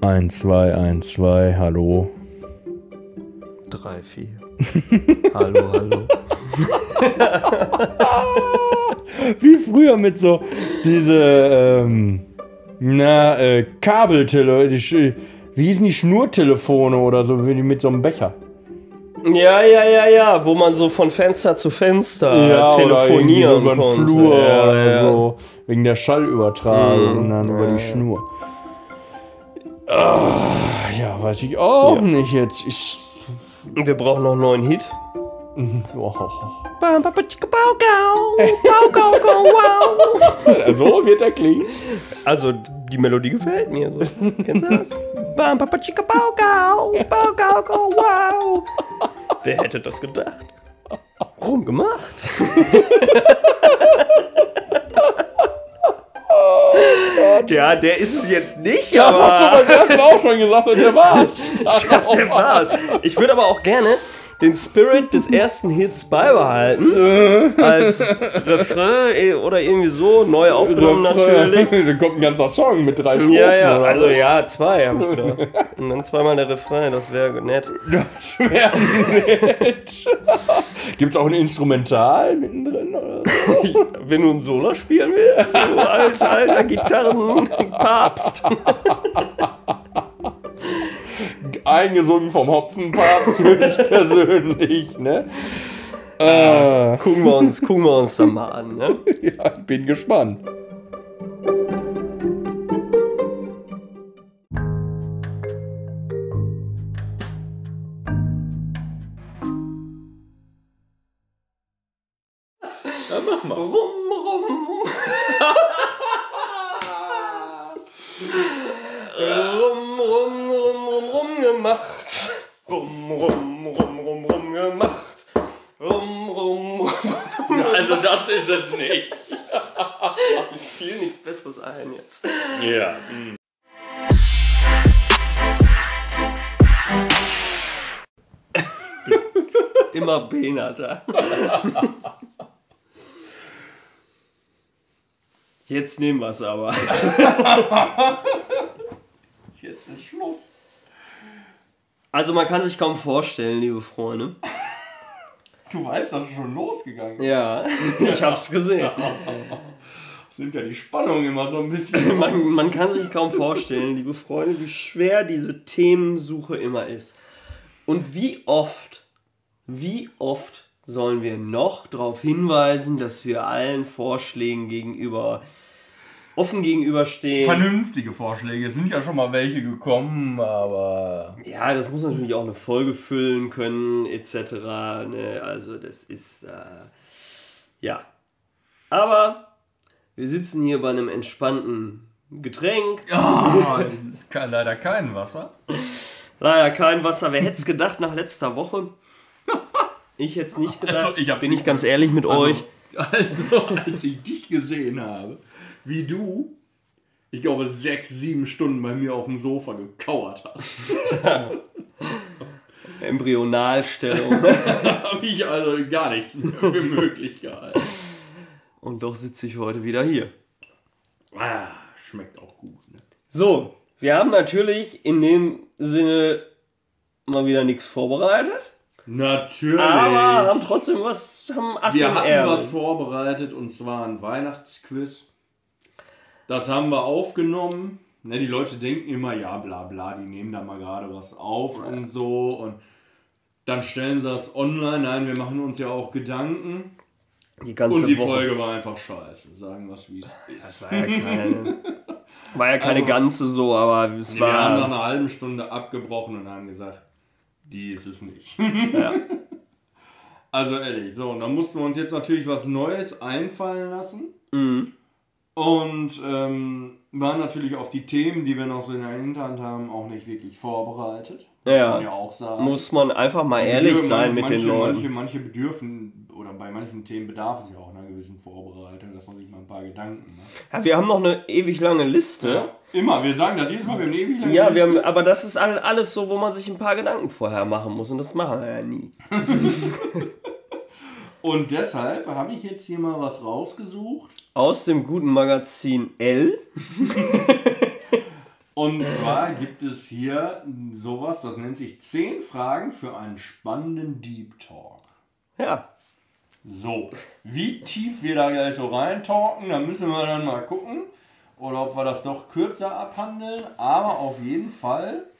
1, 2, 1, 2, hallo. 3, 4. hallo, hallo. Wie früher mit so diese, ähm, na, äh, Kabeltele, die, Sch- wie hießen die Schnurtelefone oder so, wie die mit so einem Becher. Ja, ja, ja, ja, wo man so von Fenster zu Fenster telefonieren oder so über den konnte. Flur ja, oder ja. so, wegen der Schallübertragung Mhm, und dann über ja, die ja. Schnur. Ah, ja, weiß ich auch Ja. nicht jetzt. Ich, Wir brauchen noch einen neuen Hit. oh. So wird er klingen. Also, die Melodie gefällt mir so. Kennst du das? Wer hätte das gedacht? Rumgemacht. ja, der ist es jetzt nicht, Das hast du aber beim ersten auch schon gesagt und der war's. ja, der war's. Ich würde aber auch gerne den Spirit des ersten Hits beibehalten. als Refrain eh, oder irgendwie so, neu aufgenommen natürlich. Da kommt ein ganzer Song mit drei Strophen. Ja, ja, also so. ja, zwei habe ich gedacht. Und dann zweimal der Refrain, das wäre nett. Das wäre nett. Gibt's auch ein Instrumental mittendrin? Oder? so? Wenn du ein Solo spielen willst, so als alter Gitarrenpapst. Eingesungen vom Hopfenpapst höchstpersönlich, ne? Äh, Gucken wir uns, gucken wir uns dann mal an, ne? ja, ich bin gespannt. Ja, mach mal. Rum, rum. rum, rum, rum, rum, rum gemacht. Rum, rum, rum, rum, rum gemacht. Rum, rum, rum. Also das ist es nicht. Mir fiel nichts Ein jetzt. Ja. Immer behinderter. Jetzt nehmen wir es aber. Jetzt ist Schluss. Also man kann sich kaum vorstellen, liebe Freunde. Du weißt, das ist schon losgegangen. Ja, ich hab's gesehen. Sind ja die Spannungen immer so ein bisschen. Man, man kann sich kaum vorstellen, liebe Freunde, wie schwer diese Themensuche immer ist. Und wie oft, wie oft sollen wir noch darauf hinweisen, dass wir allen Vorschlägen gegenüber offen gegenüberstehen. Vernünftige Vorschläge. Es sind ja schon mal welche gekommen, aber. Ja, das muss natürlich auch eine Folge füllen können, etc. Ne? Also das ist, äh, ja. Aber wir sitzen hier bei einem entspannten Getränk. Oh, kein, leider kein Wasser. Leider kein Wasser. Wer hätte es gedacht nach letzter Woche? Ich hätte es nicht gedacht. Also, ich Bin ich ganz ehrlich mit euch. Also, als ich dich gesehen habe, wie du, ich glaube, sechs, sieben Stunden bei mir auf dem Sofa gekauert hast, Embryonalstellung. habe ich also gar nichts mehr für möglich gehalten. Und doch sitze ich heute wieder hier. Ah, schmeckt auch gut. Ne? So, wir haben natürlich in dem Sinne mal wieder nichts vorbereitet. Natürlich. Aber haben trotzdem was, haben Ass Wir hatten was vorbereitet und zwar ein Weihnachtsquiz. Das haben wir aufgenommen. Ne, die Leute denken immer, ja, bla bla, die nehmen da mal gerade was auf und so. Und dann stellen sie das online. Nein, wir machen uns ja auch Gedanken. Die ganze Und die Woche. Folge war einfach scheiße. Sagen wir es, wie es ist. War ja keine, war ja keine Also- ganze so, aber es Wir haben nach war. einer halben Stunde abgebrochen und haben gesagt, die ist es nicht. Ja. Also ehrlich, so, und dann mussten wir uns jetzt natürlich was Neues einfallen lassen. Mhm. Und ähm, waren natürlich auf die Themen, die wir noch so in der Hinterhand haben, auch nicht wirklich vorbereitet. Muss Ja. man ja auch sagen. Muss man einfach mal ehrlich sein mit manche, den Leuten. Manche, manche bedürfen, bei manchen Themen bedarf es ja auch einer gewissen Vorbereitung, dass man sich mal ein paar Gedanken macht. Ja, wir haben noch eine ewig lange Liste. Ja, immer, wir sagen das jedes Mal, wir haben eine ewig lange Ja, wir Liste. haben, aber das ist all- alles so, wo man sich ein paar Gedanken vorher machen muss und das machen wir ja nie. Und deshalb habe ich jetzt hier mal was rausgesucht. Aus dem guten Magazin L. Und zwar gibt es hier sowas, das nennt sich 10 Fragen für einen spannenden Deep Talk. Ja. So, wie tief wir da gleich so reintalken, da müssen wir dann mal gucken. Oder ob wir das doch kürzer abhandeln. Aber auf jeden Fall,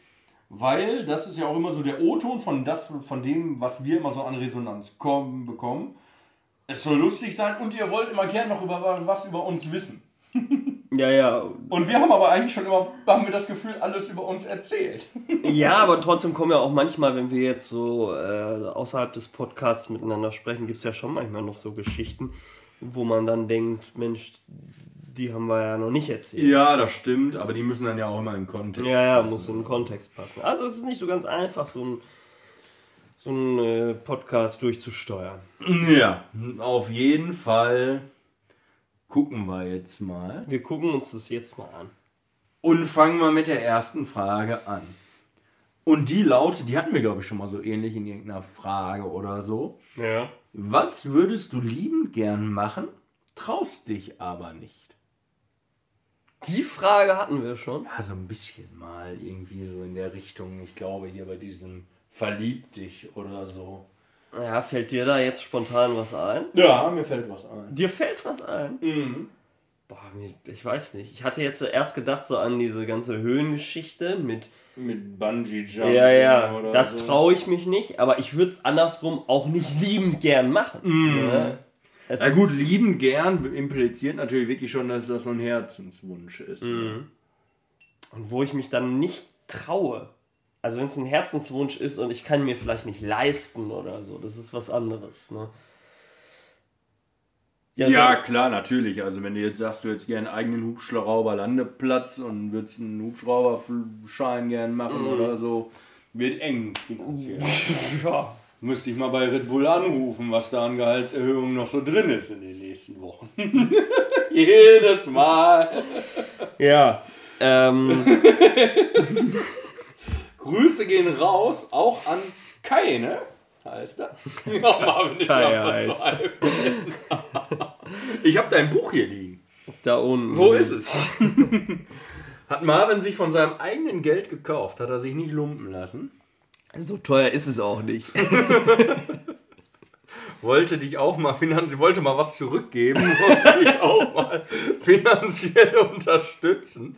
weil das ist ja auch immer so der O-Ton von, von dem, was wir immer so an Resonanz kommen, bekommen. Es soll lustig sein und ihr wollt immer gerne noch über was über uns wissen. Ja, ja. Und wir haben aber eigentlich schon immer, haben wir das Gefühl, alles über uns erzählt. Ja, aber trotzdem kommen ja auch manchmal, wenn wir jetzt so äh, außerhalb des Podcasts miteinander sprechen, gibt es ja schon manchmal noch so Geschichten, wo man dann denkt, Mensch, die haben wir ja noch nicht erzählt. Ja, das stimmt, aber die müssen dann ja auch immer in Kontext Ja, ja, passen. muss in den Kontext passen. Also es ist nicht so ganz einfach, so ein, so ein äh, Podcast durchzusteuern. Ja, auf jeden Fall gucken wir jetzt mal. Wir gucken uns das jetzt mal an. Und fangen wir mit der ersten Frage an. Und die lautet, die hatten wir glaube ich schon mal so ähnlich in irgendeiner Frage oder so. Ja. Was würdest du liebend gern machen, traust dich aber nicht? Die Frage hatten wir schon. Ja, so ein bisschen mal irgendwie so in der Richtung. Ich glaube hier bei diesem Verlieb dich oder so. Ja, fällt dir da jetzt spontan was ein? Ja, mir fällt was ein. Dir fällt was ein? Mhm. Boah, ich weiß nicht. Ich hatte jetzt zuerst gedacht so an diese ganze Höhengeschichte mit. Mit Bungee Jumping Ja, ja, das so. traue ich mich nicht, aber ich würde es andersrum auch nicht liebend gern machen. Ne? Es Ja ist- gut, lieben gern impliziert natürlich wirklich schon, dass das so ein Herzenswunsch ist. Und wo ich mich dann nicht traue. Also wenn es ein Herzenswunsch ist und ich kann mir vielleicht nicht leisten oder so, das ist was anderes. Ne? Ja, so- klar, natürlich. Also wenn du jetzt sagst, du hättest gerne einen eigenen Hubschrauber-Landeplatz und würdest einen Hubschrauberschein gern machen oder so, wird eng finanziell. ja. Müsste ich mal bei Red Bull anrufen, was da an Gehaltserhöhungen noch so drin ist in den nächsten Wochen. Jedes Mal. Ja. Ähm, Grüße gehen raus, auch an Kai, ne? Heißt er? Ja, Marvin ist Kai noch heißt. Ich habe dein Buch hier liegen. da unten. Wo ist es? Hat Marvin sich von seinem eigenen Geld gekauft, hat er sich nicht lumpen lassen. So teuer ist es auch nicht. Wollte dich auch mal finanziell, wollte mal was zurückgeben, wollte dich auch mal finanziell unterstützen.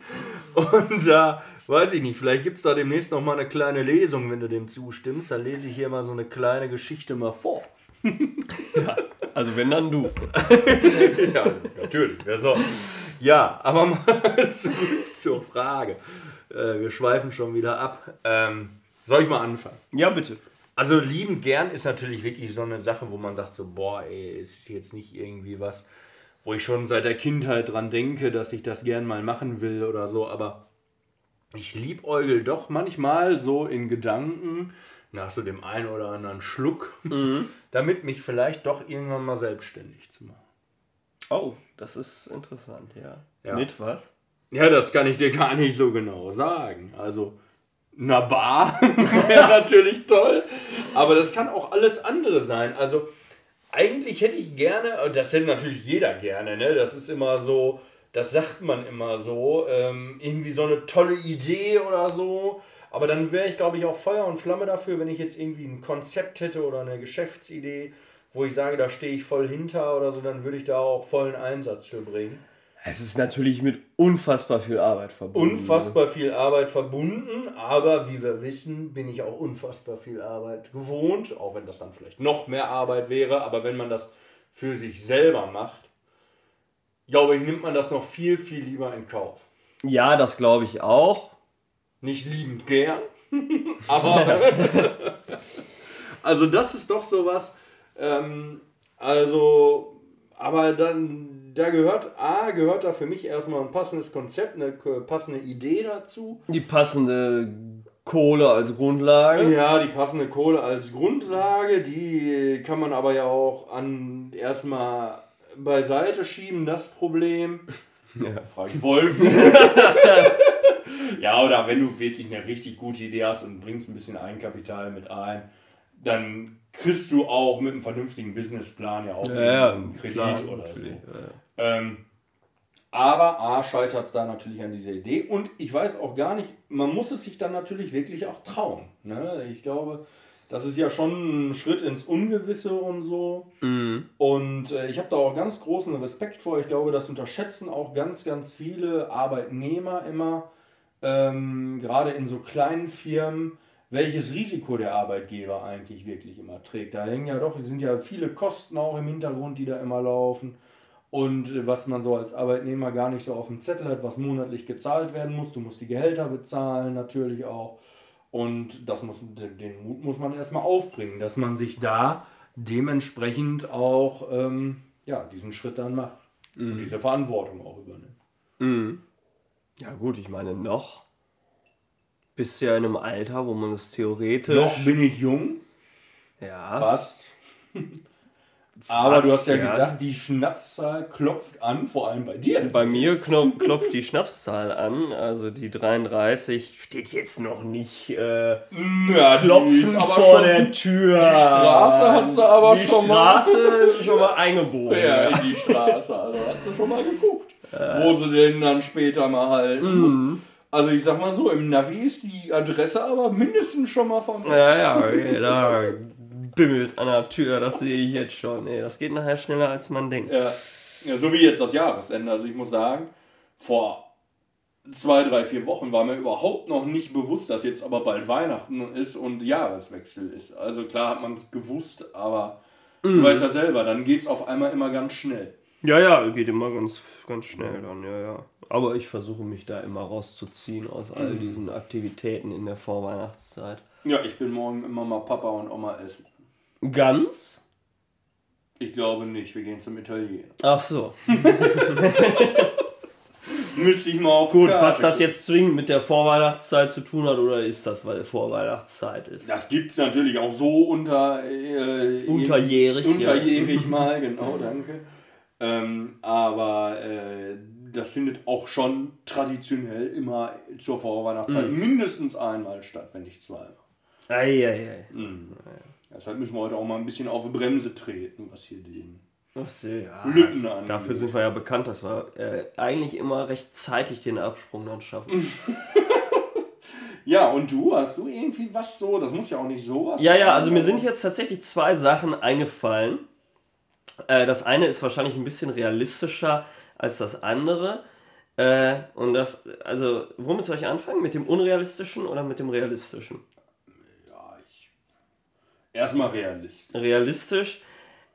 Und da, weiß ich nicht, vielleicht gibt es da demnächst noch mal eine kleine Lesung, wenn du dem zustimmst. Dann lese ich hier mal so eine kleine Geschichte mal vor. Also wenn dann du. Ja, natürlich, wer sonst? Ja, aber mal zurück zur Frage. Äh, wir schweifen schon wieder ab. Ähm, soll ich mal anfangen? Ja, bitte. Also lieben gern ist natürlich wirklich so eine Sache, wo man sagt so, boah, ey, ist jetzt nicht irgendwie was, wo ich schon seit der Kindheit dran denke, dass ich das gern mal machen will oder so, aber ich liebäugel doch manchmal so in Gedanken nach so dem einen oder anderen Schluck, damit mich vielleicht doch irgendwann mal selbstständig zu machen. Oh, das ist interessant, ja. Ja. Mit was? Ja, das kann ich dir gar nicht so genau sagen. Also, eine Bar wäre natürlich toll, aber das kann auch alles andere sein. Also, eigentlich hätte ich gerne, das hätte natürlich jeder gerne, ne? Das ist immer so, das sagt man immer so, ähm, irgendwie so eine tolle Idee oder so. Aber dann wäre ich, glaube ich, auch Feuer und Flamme dafür, wenn ich jetzt irgendwie ein Konzept hätte oder eine Geschäftsidee, wo ich sage, da stehe ich voll hinter oder so, dann würde ich da auch vollen Einsatz für bringen. Es ist natürlich mit unfassbar viel Arbeit verbunden. unfassbar viel Arbeit verbunden, aber wie wir wissen, bin ich auch unfassbar viel Arbeit gewohnt, auch wenn das dann vielleicht noch mehr Arbeit wäre, aber wenn man das für sich selber macht, glaube ich, nimmt man das noch viel, viel lieber in Kauf. Ja, das glaube ich auch. Nicht liebend gern, aber also das ist doch sowas, ähm, also, aber dann, da gehört, A, gehört da für mich erstmal ein passendes Konzept, eine k- passende Idee dazu. Die passende Kohle als Grundlage. Ja, die passende Kohle als Grundlage, die kann man aber ja auch an erstmal beiseite schieben, das Problem. Ja. Frage ich Wolf. ja, oder wenn du wirklich eine richtig gute Idee hast und bringst ein bisschen Eigenkapital mit ein, dann kriegst du auch mit einem vernünftigen Businessplan ja auch Ja, ja, einen Kredit klar, oder so. natürlich, Ähm, Aber A scheitert es da natürlich an dieser Idee und ich weiß auch gar nicht, man muss es sich dann natürlich wirklich auch trauen. Ne? Ich glaube, das ist ja schon ein Schritt ins Ungewisse und so. Mhm. Und äh, ich habe da auch ganz großen Respekt vor. Ich glaube, das unterschätzen auch ganz, ganz viele Arbeitnehmer immer, ähm, gerade in so kleinen Firmen, welches Risiko der Arbeitgeber eigentlich wirklich immer trägt. Da hängen ja doch, es sind ja viele Kosten auch im Hintergrund, die da immer laufen. Und was man so als Arbeitnehmer gar nicht so auf dem Zettel hat, was monatlich gezahlt werden muss. Du musst die Gehälter bezahlen natürlich auch. Und das muss, den Mut muss man erstmal aufbringen, dass man sich da dementsprechend auch ähm, ja, diesen Schritt dann macht. Und diese Verantwortung auch übernimmt. Mhm. Ja gut, ich meine, noch bist du ja in einem Alter, wo man es theoretisch... Noch bin ich jung, Ja, fast. Aber du hast ja, ja. gesagt, die Schnapszahl klopft an, vor allem bei dir. bei mir klopft, klopft die Schnapszahl an, also die 33 steht jetzt noch nicht äh, die klopfen vor der Tür. Die Straße hat sie aber die schon mal- Straße ist schon mal eingebogen. Ja, in die Straße. Also hat sie schon mal geguckt, wo sie den dann später mal halten muss. Mhm. Also ich sag mal so, im Navi ist die Adresse aber mindestens schon mal von Ja, ja, okay, da bimmelt's an der Tür, das sehe ich jetzt schon. Ey, das geht nachher schneller, als man denkt. Ja. ja, so wie jetzt das Jahresende. Also ich muss sagen, vor zwei, drei, vier Wochen war mir überhaupt noch nicht bewusst, dass jetzt aber bald Weihnachten ist und Jahreswechsel ist. Also klar hat man es gewusst, aber du weißt ja selber, dann geht es auf einmal immer ganz schnell. Ja, ja, geht immer ganz, ganz schnell dann, ja, ja. Aber ich versuche mich da immer rauszuziehen aus all diesen Aktivitäten in der Vorweihnachtszeit. Ja, ich bin morgen immer mal Papa und Oma essen. Ganz? Ich glaube nicht, wir gehen zum Italiener. Ach so. Müsste ich mal auf Gut, Karte was das jetzt zwingend mit der Vorweihnachtszeit zu tun hat, oder ist das, weil Vorweihnachtszeit ist? Das gibt es natürlich auch so unter, äh, Unterjährig, ja. Unterjährig mal, genau, danke. Ähm, aber äh, das findet auch schon traditionell immer zur Vorweihnachtszeit Mhm. mindestens einmal statt, wenn nicht zweimal. Eieiei. Deshalb müssen wir heute auch mal ein bisschen auf die Bremse treten, was hier den Ach so, ja. Lütten angeht. Dafür sind wir ja bekannt, dass wir äh, eigentlich immer recht zeitig den Absprung dann schaffen. Ja, und du, hast du irgendwie was so? Das muss ja auch nicht sowas Ja, ja, also mir sind jetzt tatsächlich zwei Sachen eingefallen. Äh, das eine ist wahrscheinlich ein bisschen realistischer als das andere. Äh, und das, also, womit soll ich anfangen? Mit dem Unrealistischen oder mit dem Realistischen? Ja, ich. Erstmal Realist. Realistisch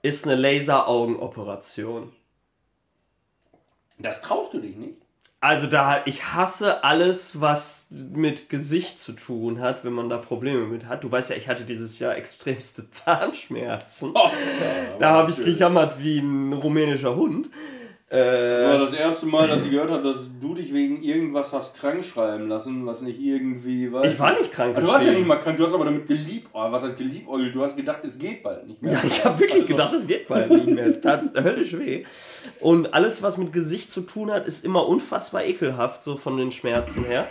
ist eine Laser-Augenoperation. Das traust du dich nicht? Also da, ich hasse alles, was mit Gesicht zu tun hat, wenn man da Probleme mit hat. Du weißt ja, ich hatte dieses Jahr extremste Zahnschmerzen. Oh, da habe ich gejammert wie ein rumänischer Hund. Das war Äh, das erste Mal, dass ich gehört habe, dass du dich wegen irgendwas hast krank schreiben lassen, was nicht irgendwie weiß. ich war nicht krank. Ah, Du warst ja nicht mal krank, du hast aber damit geliebäugelt. Was heißt geliebäugelt? Du hast gedacht, es geht bald nicht mehr. Ja, ich habe wirklich gedacht, es geht bald nicht mehr. Es tat höllisch weh. Und alles, was mit Gesicht zu tun hat, ist immer unfassbar ekelhaft, so von den Schmerzen her.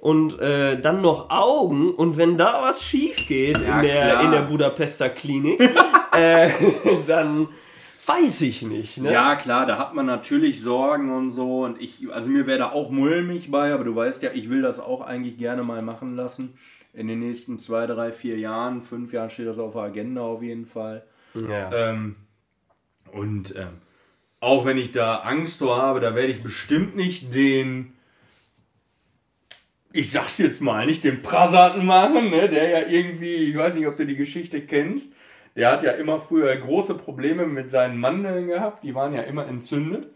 Und äh, dann noch Augen. Und wenn da was schief geht Ja, in, der, klar. in der Budapester Klinik, äh, dann weiß ich nicht. Ne? Ja, klar, da hat man natürlich Sorgen und so. Und ich, also mir wäre da auch mulmig bei, aber du weißt ja, ich will das auch eigentlich gerne mal machen lassen. In den nächsten zwei, drei, vier Jahren, fünf Jahren steht das auf der Agenda auf jeden Fall. Ja. Ähm, und ähm, auch wenn ich da Angst vor habe, da werde ich bestimmt nicht den, ich sag's jetzt mal, nicht den Prasaten machen, ne, der ja irgendwie, ich weiß nicht, ob du die Geschichte kennst, der hat ja immer früher große Probleme mit seinen Mandeln gehabt, die waren ja immer entzündet.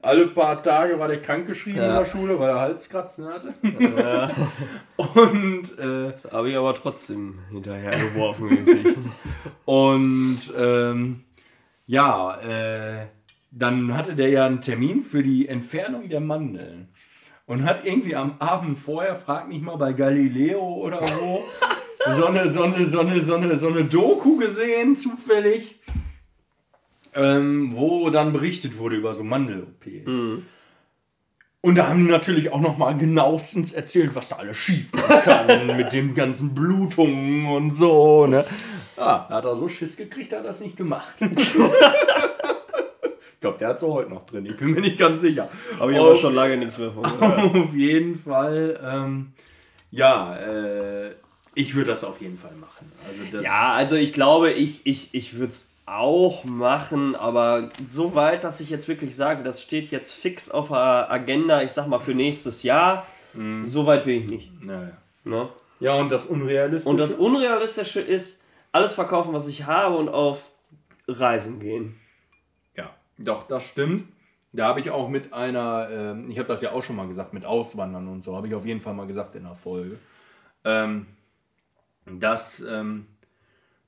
Alle paar Tage war der krankgeschrieben Ja. in der Schule, weil er Halskratzen hatte. Und äh, Das habe ich aber trotzdem hinterhergeworfen. Und ähm, ja, äh, dann hatte der ja einen Termin für die Entfernung der Mandeln. Und hat irgendwie am Abend vorher, frag mich mal, bei Galileo oder wo, so eine, so eine, so eine, so eine, so eine Doku gesehen, zufällig, ähm, wo dann berichtet wurde über so Mandel-OPs. Und da haben die natürlich auch nochmal genauestens erzählt, was da alles schief kann mit den ganzen Blutungen und so, ne? Ja, da hat er so Schiss gekriegt, hat er das nicht gemacht. glaube, der hat sie heute noch drin. Ich bin mir nicht ganz sicher. Habe ich aber schon lange nichts mehr von. Auf jeden Fall, ähm, ja, äh, ich würde das auf jeden Fall machen. Also das Ja, also ich glaube, ich, ich, ich würde es auch machen, aber so weit, dass ich jetzt wirklich sage, das steht jetzt fix auf der Agenda, ich sag mal für nächstes Jahr, so weit bin ich nicht. Naja. Ne? Ja, und das Unrealistische. Und das Unrealistische ist, alles verkaufen, was ich habe und auf Reisen gehen. Ja, doch, das stimmt. Da habe ich auch mit einer, ähm, ich habe das ja auch schon mal gesagt, mit Auswandern und so, habe ich auf jeden Fall mal gesagt in der Folge. Ähm, das, ähm,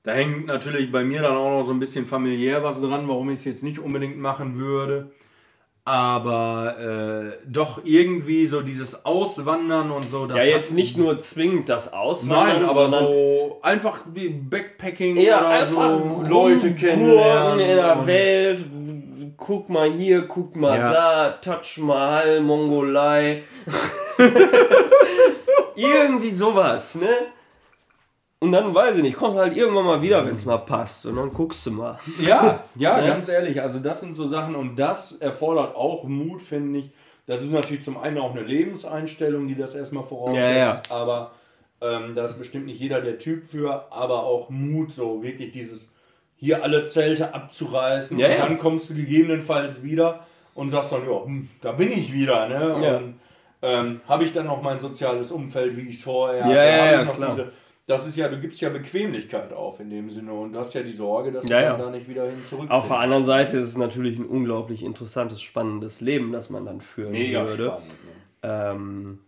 da hängt natürlich bei mir dann auch noch so ein bisschen familiär was dran, warum ich es jetzt nicht unbedingt machen würde. Aber äh, doch irgendwie so dieses Auswandern und so. Ja, jetzt nicht nur zwingend das Auswandern, Nein, aber sondern so einfach wie Backpacking oder so Leute kennenlernen. in der Welt. Guck mal hier, guck mal Ja. da, Taj Mahal, Mongolei. Irgendwie sowas, ne? Und dann weiß ich nicht, kommst halt irgendwann mal wieder, wenn es mal passt. Und dann guckst du mal. Ja, ja, Ja. ganz ehrlich. Also das sind so Sachen und das erfordert auch Mut, finde ich. Das ist natürlich zum einen auch eine Lebenseinstellung, die das erstmal voraussetzt. Ja, ja. Aber ähm, da ist bestimmt nicht jeder der Typ für. Aber auch Mut, so wirklich dieses hier alle Zelte abzureißen. Ja, und ja. dann kommst du gegebenenfalls wieder und sagst dann, ja, hm, da bin ich wieder. Ne? Ja. Und ähm, habe ich dann noch mein soziales Umfeld, wie ich es vorher Ja, hatte? ja, ja, noch klar. diese das ist ja, du gibst ja Bequemlichkeit auf in dem Sinne und das ist ja die Sorge, dass Ja, du ja. da nicht wieder hin zurück. Auf der anderen Seite ist es natürlich ein unglaublich interessantes, spannendes Leben, das man dann führen Mega würde. spannend. Ne? Ähm,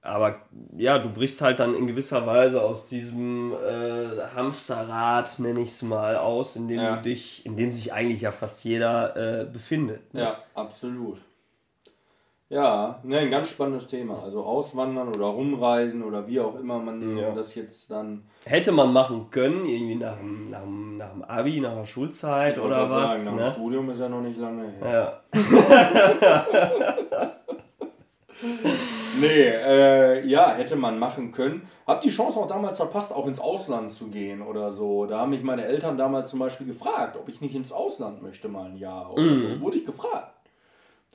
aber ja, du brichst halt dann in gewisser Weise aus diesem äh, Hamsterrad, nenne ich es mal, aus, in dem Ja. du dich, in dem sich eigentlich ja fast jeder äh, befindet. ne? Ja, absolut. Ja, ne, ein ganz spannendes Thema. Also auswandern oder rumreisen oder wie auch immer man Ja. das jetzt dann. Hätte man machen können, irgendwie nach dem, nach dem, nach dem Abi, nach der Schulzeit oder wollte gerade was. Sagen, nach dem ne? Studium ist ja noch nicht lange her. Ja. Nee, äh, ja, hätte man machen können. Hab die Chance auch damals verpasst, auch ins Ausland zu gehen oder so. Da haben mich meine Eltern damals zum Beispiel gefragt, ob ich nicht ins Ausland möchte mal ein Jahr oder so. Wurde ich gefragt.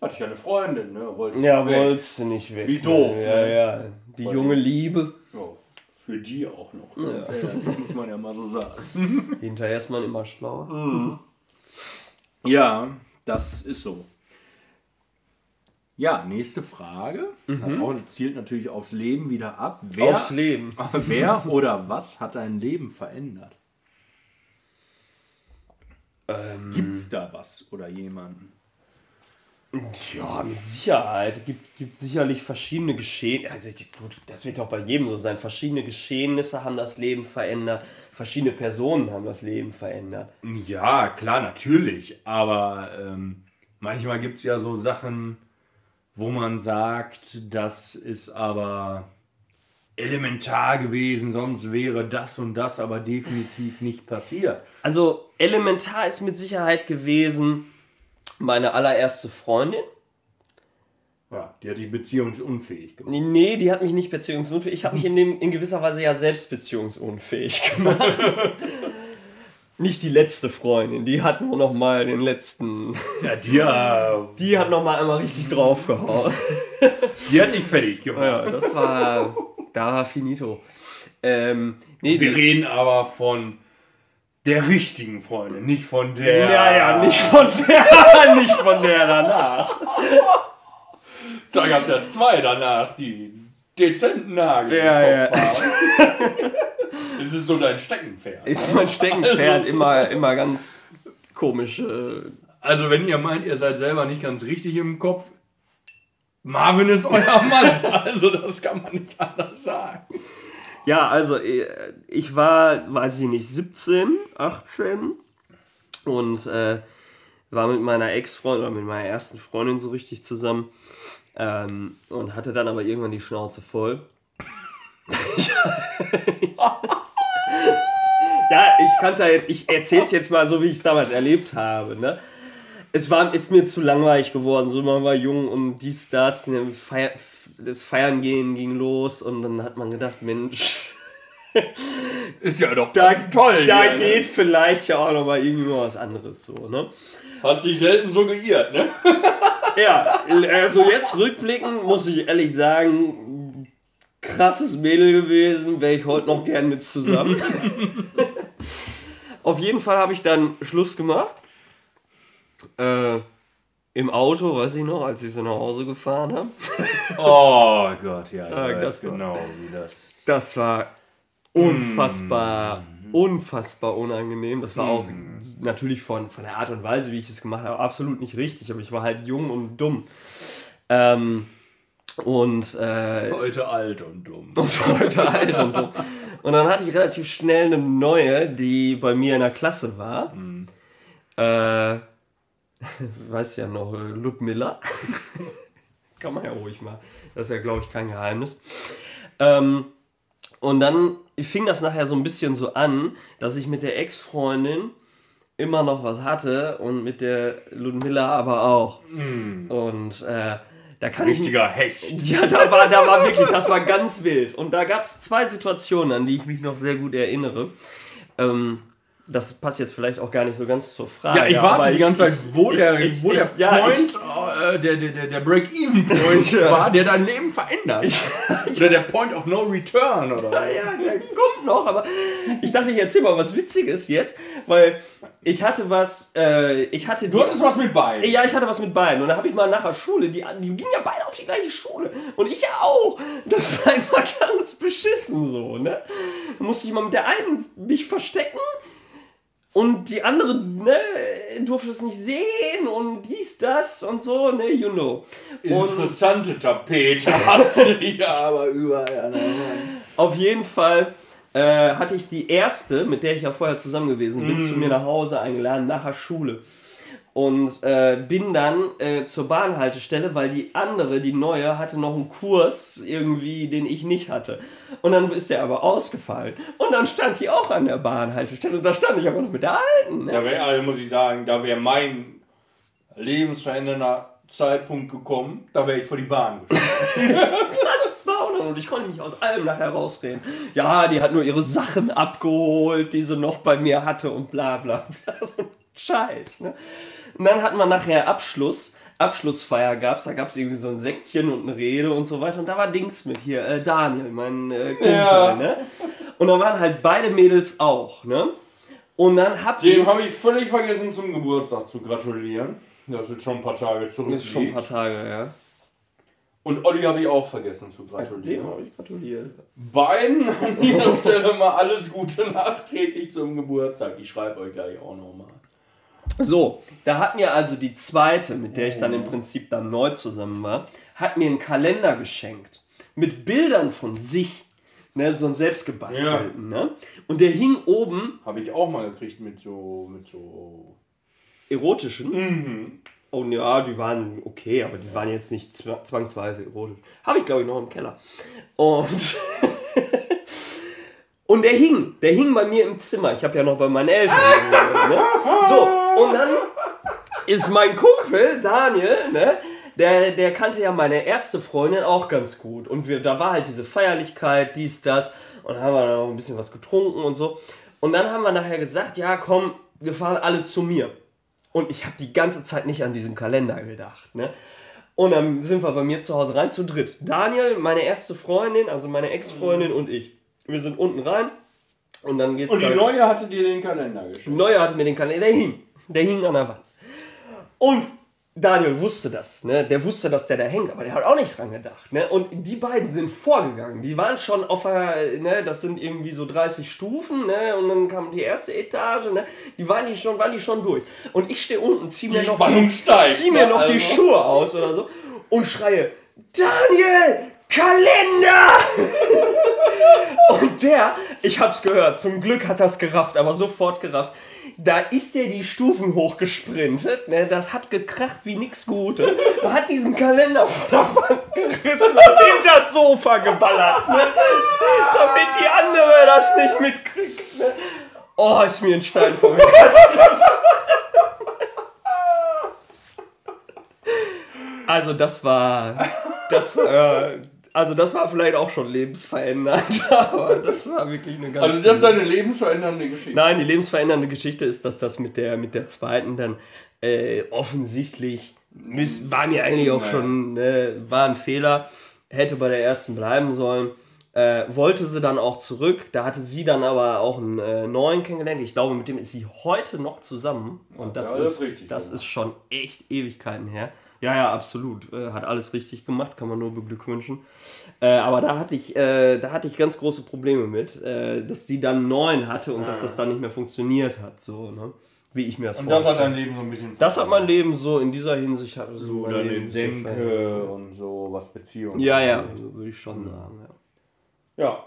Hatte ich ja eine Freundin, ne? Wollte ja, wolltest du nicht weg. Wie doof, Ne? Ja, ne? ja. Die junge Liebe. Ja, für die auch noch. Ganz ehrlich, muss man ja mal so sagen. Hinterher ist man immer schlauer. Ja, das ist so. Ja, nächste Frage. Auch zielt natürlich aufs Leben wieder ab. Wer, Aufs Leben. wer oder was hat dein Leben verändert? Ähm, Gibt es da was oder jemanden? Ja, mit Sicherheit. Gibt, gibt sicherlich verschiedene Geschehnisse. Also, gut, das wird auch bei jedem so sein. Verschiedene Geschehnisse haben das Leben verändert. Verschiedene Personen haben das Leben verändert. Ja, klar, natürlich. Aber ähm, manchmal gibt es ja so Sachen, wo man sagt, das ist aber elementar gewesen, sonst wäre das und das aber definitiv nicht passiert. Also, elementar ist mit Sicherheit gewesen meine allererste Freundin. Ja, die hat die Beziehung unfähig gemacht. Nee, Nee, die hat mich nicht beziehungsunfähig. Ich habe mich in, dem, in gewisser Weise ja selbst beziehungsunfähig gemacht. nicht die letzte Freundin, die hat nur noch mal den letzten. Ja, die, äh, Die hat noch mal einmal richtig draufgehauen. die hat dich fertig gemacht. Ja, das war. Da war finito. Ähm, nee, Wir die, reden aber von der richtigen Freundin, nicht von der. ja, ja, nicht von der, nicht von der danach. Da gab es ja zwei danach, die dezenten Nagel Ja, im Kopf haben. Es ist so dein Steckenpferd. Ist mein Steckenpferd immer, immer ganz komische. Also, wenn ihr meint, ihr seid selber nicht ganz richtig im Kopf, Marvin ist euer Mann. Also, das kann man nicht anders sagen. Ja, also äh, ich war, weiß ich nicht, 17, 18 und äh, war mit meiner Ex-Freundin oder mit meiner ersten Freundin so richtig zusammen ähm, und hatte dann aber irgendwann die Schnauze voll. ja, ich kann es ja jetzt, ich erzähle es jetzt mal so, wie ich es damals erlebt habe. Ne? Es war, ist mir zu langweilig geworden. So, man war jung und dies, das. Ne, Feier, das Feiern gehen ging los und dann hat man gedacht, Mensch, Ist ja doch da, ganz toll. da hier, ne? geht vielleicht ja auch noch mal irgendwie was anderes so, ne? Hast dich selten so geirrt, ne? Ja, also jetzt rückblickend muss ich ehrlich sagen, krasses Mädel gewesen, wäre ich heute noch gern mit zusammen. Auf jeden Fall habe ich dann Schluss gemacht. Äh, Im Auto, weiß ich noch, als ich sie nach Hause gefahren habe. Oh Gott, ja, ich Ah, weiß das war- genau, wie das. Das war unfassbar, unfassbar unangenehm. Das war auch natürlich von, von der Art und Weise, wie ich es gemacht habe, absolut nicht richtig. Aber ich war halt jung und dumm. Ähm, und äh, Heute alt und dumm. und heute alt und dumm. Und dann hatte ich relativ schnell eine neue, die bei mir in der Klasse war. Äh, weiß ja noch, äh, Ludmilla. Kann man ja ruhig mal. Das ist ja, glaube ich, kein Geheimnis. Ähm, und dann fing das nachher so ein bisschen so an, dass ich mit der Ex-Freundin immer noch was hatte und mit der Ludmilla aber auch. Und äh, da kann ich Richtiger Hecht. ja, da war, da war wirklich, das war ganz wild. Und da gab es zwei Situationen, an die ich mich noch sehr gut erinnere. Ähm, das passt jetzt vielleicht auch gar nicht so ganz zur Frage. Ja, ich warte die ganze Zeit, wo ich- der, ich- wo der ich- ja, Point, äh, der, der, der, der Break-Even-Point Ja. war, der dein Leben verändert. Oder der Point of No Return, oder? Ja, ja, der kommt noch, aber ich dachte, ich erzähl mal was Witziges jetzt, weil ich hatte was, äh, ich hatte Du hattest was mit bei. Ja, ich hatte was mit beiden. Und dann habe ich mal nach der Schule, die, die gingen ja beide auf die gleiche Schule. Und ich ja auch. Das war einfach ganz beschissen so, ne? Da musste ich mal mit der einen mich verstecken. Und die andere, ne, durfte es nicht sehen und dies, das und so, ne, you know. Und Interessante Tapete hast du hier aber überall an der Wand. auf jeden Fall äh, hatte ich die erste, mit der ich ja vorher zusammen gewesen bin, zu mir nach Hause eingeladen, nach der Schule. Und äh, bin dann äh, zur Bahnhaltestelle, weil die andere, die neue, hatte noch einen Kurs irgendwie, den ich nicht hatte. Und dann ist der aber ausgefallen. Und dann stand die auch an der Bahnhaltestelle. Und da stand ich aber noch mit der alten. Ne? Da wäre, also muss ich sagen, da wäre mein lebensverändernder Zeitpunkt gekommen, da wäre ich vor die Bahn gesprungen. Das war auch noch. Und ich konnte mich aus allem nachher rausreden. Ja, die hat nur ihre Sachen abgeholt, die sie noch bei mir hatte und bla bla bla. So ein Scheiß. Ne? Und dann hatten wir nachher Abschluss. Abschlussfeier gab's, da gab's irgendwie so ein Säckchen und eine Rede und so weiter. Und da war Dings mit hier, äh, Daniel, mein äh, Kumpel, Ja. ne? Und da waren halt beide Mädels auch, ne? Und dann hab ich. Dem habe ich völlig vergessen, zum Geburtstag zu gratulieren. Das ist schon ein paar Tage zurück. Das ist schon ein paar Tage, ja. Und Olli habe ich auch vergessen zu Dem gratulieren. habe ich gratuliert. Beiden an dieser Stelle mal alles Gute nachträglich zum Geburtstag. Ich schreibe euch gleich auch nochmal. So, da hat mir also die zweite, mit der ich dann im Prinzip dann neu zusammen war, hat mir einen Kalender geschenkt. Mit Bildern von sich. Ne, so einen selbstgebastelten. Ne? Und der hing oben, Habe ich auch mal gekriegt mit so. mit so. erotischen. Und ja, die waren okay, aber die waren jetzt nicht zwa- zwangsweise erotisch. Habe ich, glaube ich, noch im Keller. Und. Und der hing, der hing bei mir im Zimmer. Ich habe ja noch bei meinen Eltern ne? So, und dann ist mein Kumpel, Daniel, ne? Der, der kannte ja meine erste Freundin auch ganz gut. Und wir, da war halt diese Feierlichkeit, dies, das. Und haben wir noch ein bisschen was getrunken und so. Und dann haben wir nachher gesagt, ja komm, wir fahren alle zu mir. Und ich habe die ganze Zeit nicht an diesen Kalender gedacht. Ne? Und dann sind wir bei mir zu Hause rein, zu dritt. Daniel, meine erste Freundin, also meine Ex-Freundin und ich. Wir sind unten rein. Und dann geht's Und die halt- neue hatte dir den Kalender geschickt. Neuer hatte mir den Kalender, der hing. Der hing an der Wand. Und Daniel wusste das, ne? Der wusste, dass der da hängt, aber der hat auch nicht dran gedacht, ne? Und die beiden sind vorgegangen. Die waren schon auf der, ne? Das sind irgendwie so 30 Stufen, ne? Und dann kam die erste Etage, ne? Die waren die schon, waren die schon durch. Und ich stehe unten, zieh mir Die noch Spannung steigt, zieh mir ne? noch die Also. Schuhe aus oder so und schreie: Daniel, Kalender! Und der, ich hab's gehört, zum Glück hat er's gerafft, aber sofort gerafft. Da ist der die Stufen hochgesprintet, ne, das hat gekracht wie nix Gutes. Er hat diesen Kalender von der Wand gerissen und hinter das Sofa geballert, ne, damit die andere das nicht mitkriegt. Ne. Oh, ist mir ein Stein vor mir. Also das war, das war, Also das war vielleicht auch schon lebensverändernd, aber das war wirklich eine ganz... Also das ist eine lebensverändernde Geschichte. Nein, die lebensverändernde Geschichte ist, dass das mit der, mit der zweiten dann äh, offensichtlich, miss- war mir eigentlich auch Naja. schon, äh, war ein Fehler, hätte bei der ersten bleiben sollen. Äh, wollte sie dann auch zurück, da hatte sie dann aber auch einen äh, neuen kennengelernt. Ich glaube, mit dem ist sie heute noch zusammen. Und das, Ja, alles ist, richtig das gemacht. ist schon echt Ewigkeiten her. Ja, ja, absolut. Äh, hat alles richtig gemacht, kann man nur beglückwünschen. Äh, aber da hatte ich, äh, da hatte ich ganz große Probleme mit, dass sie dann neuen hatte und dass das dann nicht mehr funktioniert hat, so, ne? Wie ich mir das Und das hat vorstelle. dein Leben so ein bisschen Das hat mein Leben so in dieser Hinsicht hat so mein Oder Leben. Denke und so, was Beziehungen Ja, ja, angeht. so würde ich schon sagen, ja. Ja.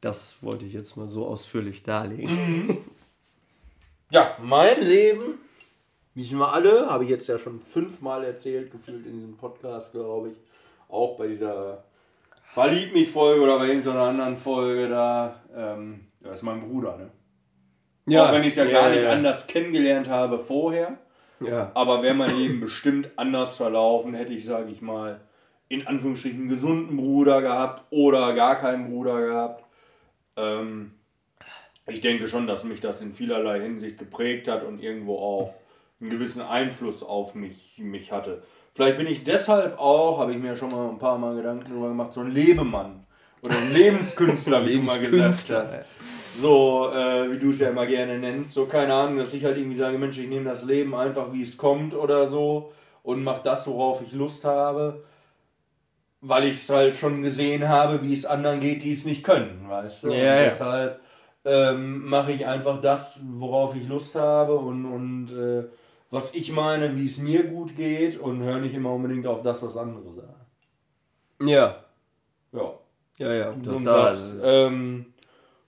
Das wollte ich jetzt mal so ausführlich darlegen. Ja, mein Leben, wissen wir alle, habe ich jetzt ja schon fünfmal erzählt, gefühlt in diesem Podcast, glaube ich. Auch bei dieser Verlieb mich Folge oder bei irgendeiner anderen Folge da. Ähm, das ist mein Bruder, ne? Auch wenn ich es ja gar nicht ja. anders kennengelernt habe vorher. Ja. Aber wäre mein Leben bestimmt anders verlaufen, hätte ich, sage ich mal, in Anführungsstrichen einen gesunden Bruder gehabt oder gar keinen Bruder gehabt. Ähm, ich denke schon, dass mich das in vielerlei Hinsicht geprägt hat und irgendwo auch einen gewissen Einfluss auf mich, mich hatte. Vielleicht bin ich deshalb auch, habe ich mir schon mal ein paar Mal Gedanken darüber gemacht, so ein Lebemann oder ein Lebenskünstler, wie du mal gesagt hast. So, äh, wie du es ja immer gerne nennst. So, keine Ahnung, dass ich halt irgendwie sage, Mensch, ich nehme das Leben einfach, wie es kommt oder so und mache das, worauf ich Lust habe, weil ich es halt schon gesehen habe, wie es anderen geht, die es nicht können, weißt du? Ja, und ja. deshalb ähm, mache ich einfach das, worauf ich Lust habe und, und äh, was ich meine, wie es mir gut geht und höre nicht immer unbedingt auf das, was andere sagen. Ja. Ja. Ja, ja. Und Da, das, ähm,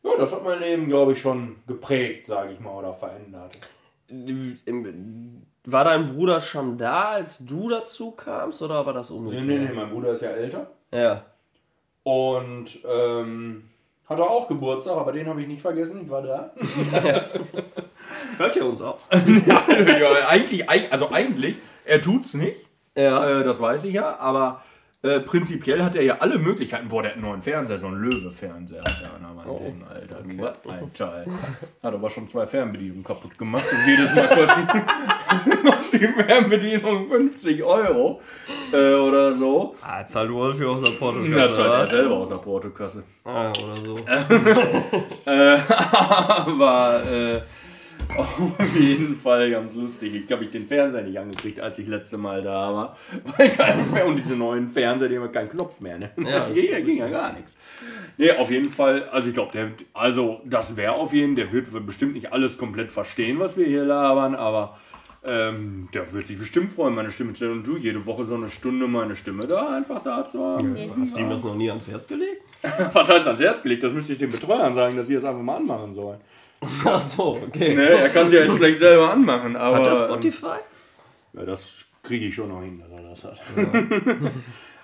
ja, das hat mein Leben, glaube ich, schon geprägt, sage ich mal, oder verändert. war dein Bruder schon da, als du dazu kamst, oder war das Nee, umgekehrt? nee, nee, mein Bruder ist ja älter. Ja. Und ähm, hatte auch Geburtstag, aber den habe ich nicht vergessen, ich war da. Hört ihr uns auch? ja, eigentlich, eig- also eigentlich, er tut's nicht, Ja. äh, das weiß ich ja, aber äh, prinzipiell hat er ja alle Möglichkeiten. Boah, der hat einen neuen Fernseher, so einen Löwe-Fernseher. hat er an der Wand hängen, Alter. Du, was ein Teil. Hat aber schon zwei Fernbedienungen kaputt gemacht und jedes Mal kostet, kostet die Fernbedienung 50 Euro äh, oder so. Ah, zahlt Wolf für unser Porto. Ja, zahlt er selber aus der Portokasse. Ah, oder so. Äh, aber äh, auf jeden Fall ganz lustig. Ich habe ich den Fernseher nicht angekriegt, als ich letzte Mal da war. Weil kein Fer- und diese neuen Fernseher, die haben ja keinen Knopf mehr. Ne? Ja, das ging, ja, ging ja gar nichts. Nee, auf jeden Fall, also ich glaube, der, also das wäre auf jeden der wird bestimmt nicht alles komplett verstehen, was wir hier labern, aber ähm, der wird sich bestimmt freuen, meine Stimme zu. Und du, jede Woche so eine Stunde meine Stimme da einfach da zu haben. Hast du ihm das noch nie ans Herz gelegt? Was heißt ans Herz gelegt? Das müsste ich den Betreuern sagen, dass sie es einfach mal anmachen sollen. Ach so, okay. Ne, er kann sie ja jetzt schlecht selber anmachen, aber. Hat der Spotify? Ja, das kriege ich schon noch hin, dass er das hat.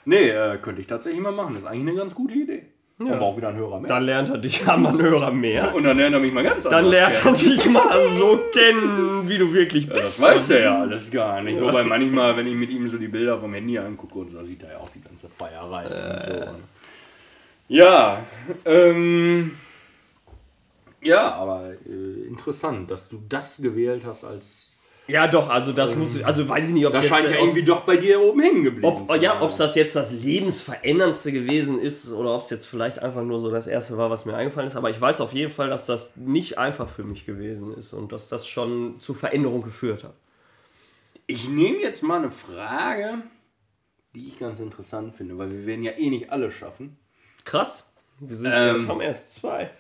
nee, äh, könnte ich tatsächlich mal machen. Das ist eigentlich eine ganz gute Idee. Und auch wieder ein Hörer mehr. Dann lernt er dich an, einen Hörer mehr. Und dann lernt er mich mal ganz Dann anders lernt er kennen. dich mal so kennen, wie du wirklich Das bist. weiß er ja alles gar nicht. Wobei manchmal, wenn ich mit ihm so die Bilder vom Handy angucke, und so, da sieht er ja auch die ganze Feierei und so. Ja, ähm, ja, aber äh, interessant, dass du das gewählt hast als. Ja, doch, also das muss ich, also weiß ich nicht, ob Das jetzt scheint ja irgendwie doch bei dir oben hängen geblieben Ob, zu ja, ob es das jetzt das lebensveränderndste gewesen ist oder ob es jetzt vielleicht einfach nur so das erste war, was mir eingefallen ist. Aber ich weiß auf jeden Fall, dass das nicht einfach für mich gewesen ist und dass das schon zu Veränderung geführt hat. Ich nehme jetzt mal eine Frage, die ich ganz interessant finde, weil wir werden ja eh nicht alle schaffen. Krass. Wir sind Ähm, haben erst zwei.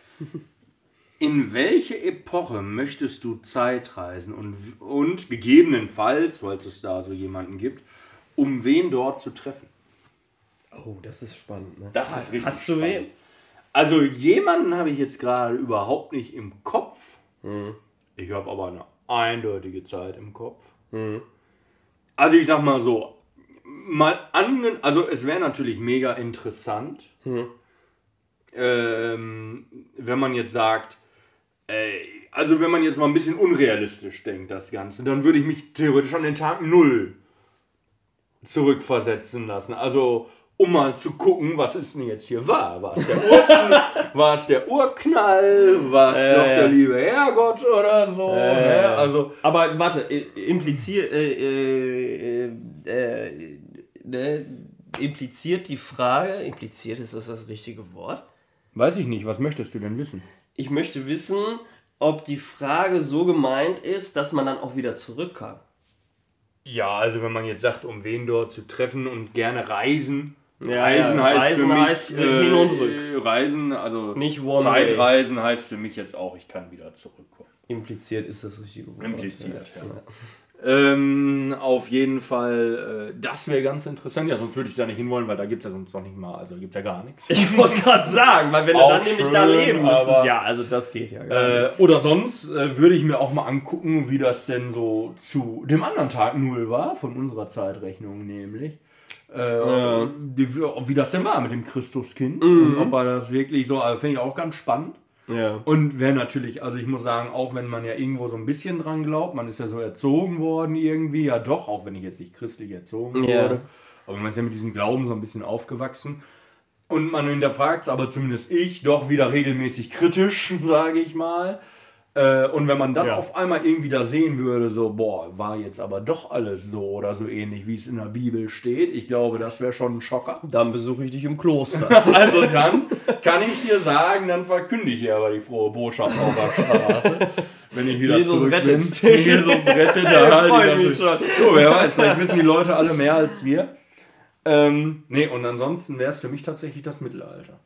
In welche Epoche möchtest du Zeitreisen und, und gegebenenfalls, falls es da so jemanden gibt, um wen dort zu treffen? Oh, das ist spannend. Ne? Das ist richtig Hast du spannend. wen? Also jemanden habe ich jetzt gerade überhaupt nicht im Kopf. Ich habe aber eine eindeutige Zeit im Kopf. Also ich sag mal so, mal angen also es wäre natürlich mega interessant, ähm, wenn man jetzt sagt, also wenn man jetzt mal ein bisschen unrealistisch denkt, das Ganze, dann würde ich mich theoretisch an den Tag Null zurückversetzen lassen. Also um mal zu gucken, was ist denn jetzt hier wahr? War es der es der Urknall? War es Äh, doch der liebe Herrgott oder so? ne? Also, Aber warte, impliziert, äh, äh, äh, äh, ne, impliziert die Frage, impliziert ist das das richtige Wort? weiß ich nicht, was möchtest du denn wissen? Ich möchte wissen, ob die Frage so gemeint ist, dass man dann auch wieder zurück kann. Ja, also wenn man jetzt sagt, um wen dort zu treffen und gerne reisen. Ja, reisen ja, heißt Reisen für mich heißt hin und rück. äh, Reisen, also Nicht one Zeitreisen heißt für mich jetzt auch, ich kann wieder zurückkommen. Impliziert ist das richtige Wort. Impliziert, ja. Ähm, auf jeden Fall, äh, das wäre ganz interessant. Ja, sonst würde ich da nicht hinwollen, weil da gibt es ja sonst noch nicht mal, also gibt es ja gar nichts. Ich wollte gerade sagen, weil wenn du dann nämlich da schön, leben müsstest, ja, also das geht ja gar nicht. Äh, oder sonst äh, würde ich mir auch mal angucken, wie das denn so zu dem anderen Tag Null war, von unserer Zeitrechnung nämlich. Äh, die, wie das denn war mit dem Christuskind. Und ob er das wirklich so, also finde ich auch ganz spannend. Ja. Und wäre natürlich, also ich muss sagen, auch wenn man ja irgendwo so ein bisschen dran glaubt, man ist ja so erzogen worden irgendwie, ja doch, auch wenn ich jetzt nicht christlich erzogen Ja. wurde, aber man ist ja mit diesem Glauben so ein bisschen aufgewachsen. Und man hinterfragt es, aber zumindest ich, doch wieder regelmäßig kritisch, sage ich mal. Äh, und wenn man dann Ja. auf einmal irgendwie da sehen würde, so, boah, war jetzt aber doch alles so oder so ähnlich, wie es in der Bibel steht, ich glaube, das wäre schon ein Schocker. Dann besuche ich dich im Kloster. Also dann kann ich dir sagen, dann verkünde ich hier aber die frohe Botschaft auf der Straße. Wenn ich wieder Jesus zurück rettet. bin. Jesus rettet. Da halt freu ich mich natürlich- Oh, wer weiß, vielleicht wissen die Leute alle mehr als wir. Ähm, nee, und ansonsten wäre es für mich tatsächlich das Mittelalter.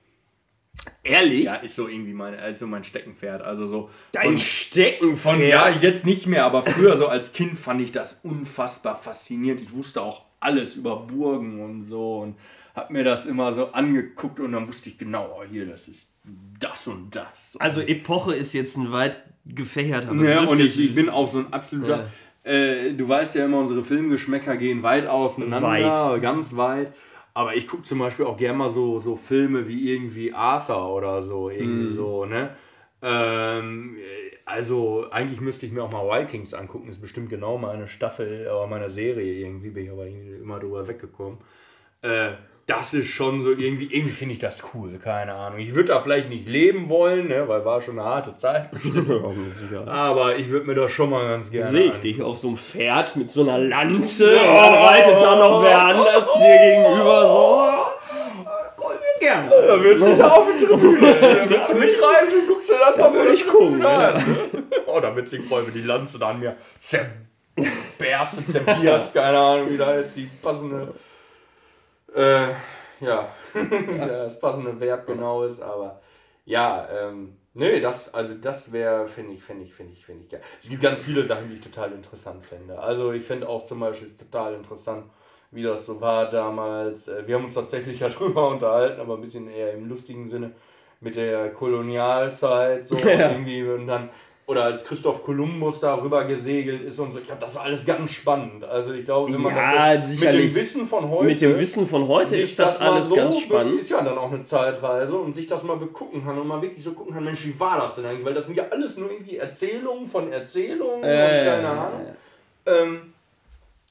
Ehrlich? Ja, ist so irgendwie meine, also mein Steckenpferd. Also so Dein Steckenpferd. von ja, jetzt nicht mehr, aber früher so als Kind fand ich das unfassbar faszinierend. Ich wusste auch alles über Burgen und so und hab mir das immer so angeguckt und dann wusste ich genau, oh, hier, das ist das und das. Also Epoche ist jetzt ein weit gefächerter Ja, Begriff. und ich, ich bin auch so ein absoluter. Äh, du weißt ja immer, unsere Filmgeschmäcker gehen weit auseinander, Weit. ganz weit. Aber ich gucke zum Beispiel auch gerne mal so, so Filme wie irgendwie Arthur oder so, irgendwie Mhm. so, ne? Ähm, also eigentlich müsste ich mir auch mal Vikings angucken, ist bestimmt genau meine Staffel, oder meine Serie irgendwie, bin ich aber irgendwie immer drüber weggekommen. Äh, das ist schon so irgendwie, irgendwie finde ich das cool, keine Ahnung. Ich würde da vielleicht nicht leben wollen, ne, weil war schon eine harte Zeit. Aber ich würde mir das schon mal ganz gerne. Sehe ich dich auf so einem Pferd mit so einer Lanze und dann reitet da noch wer anders dir gegenüber so. Komm mir gerne. Da würdest du da auf die Tribüne. Da würdest du mitreisen und guckst dir das mal würde ich gucken, ja. Oh, da wird sich freuen, wenn die Lanze da an mir zerberst und zerbierst. Keine Ahnung, wie da ist die passende. Äh, ja. das passende Verb genau ist, aber ja, ähm. Nee, das, also das wäre, finde ich, finde ich, finde ich, finde ich geil. Es gibt ganz viele Sachen, die ich total interessant finde. Also ich finde auch zum Beispiel total interessant, wie das so war damals. Äh, Wir haben uns tatsächlich ja drüber unterhalten, aber ein bisschen eher im lustigen Sinne mit der Kolonialzeit so Ja. irgendwie und dann oder als Christoph Kolumbus da rüber gesegelt ist und so. Ich glaube, das war alles ganz spannend. Also ich glaube, wenn man Ja, das mit dem Wissen von heute Mit dem Wissen von heute ist das, mal alles so ganz spannend. Ist ja dann auch eine Zeitreise und sich das mal begucken kann und mal wirklich so gucken kann, Mensch, wie war das denn eigentlich? Weil das sind ja alles nur irgendwie Erzählungen von Erzählungen und Äh, keine Ahnung. Ähm,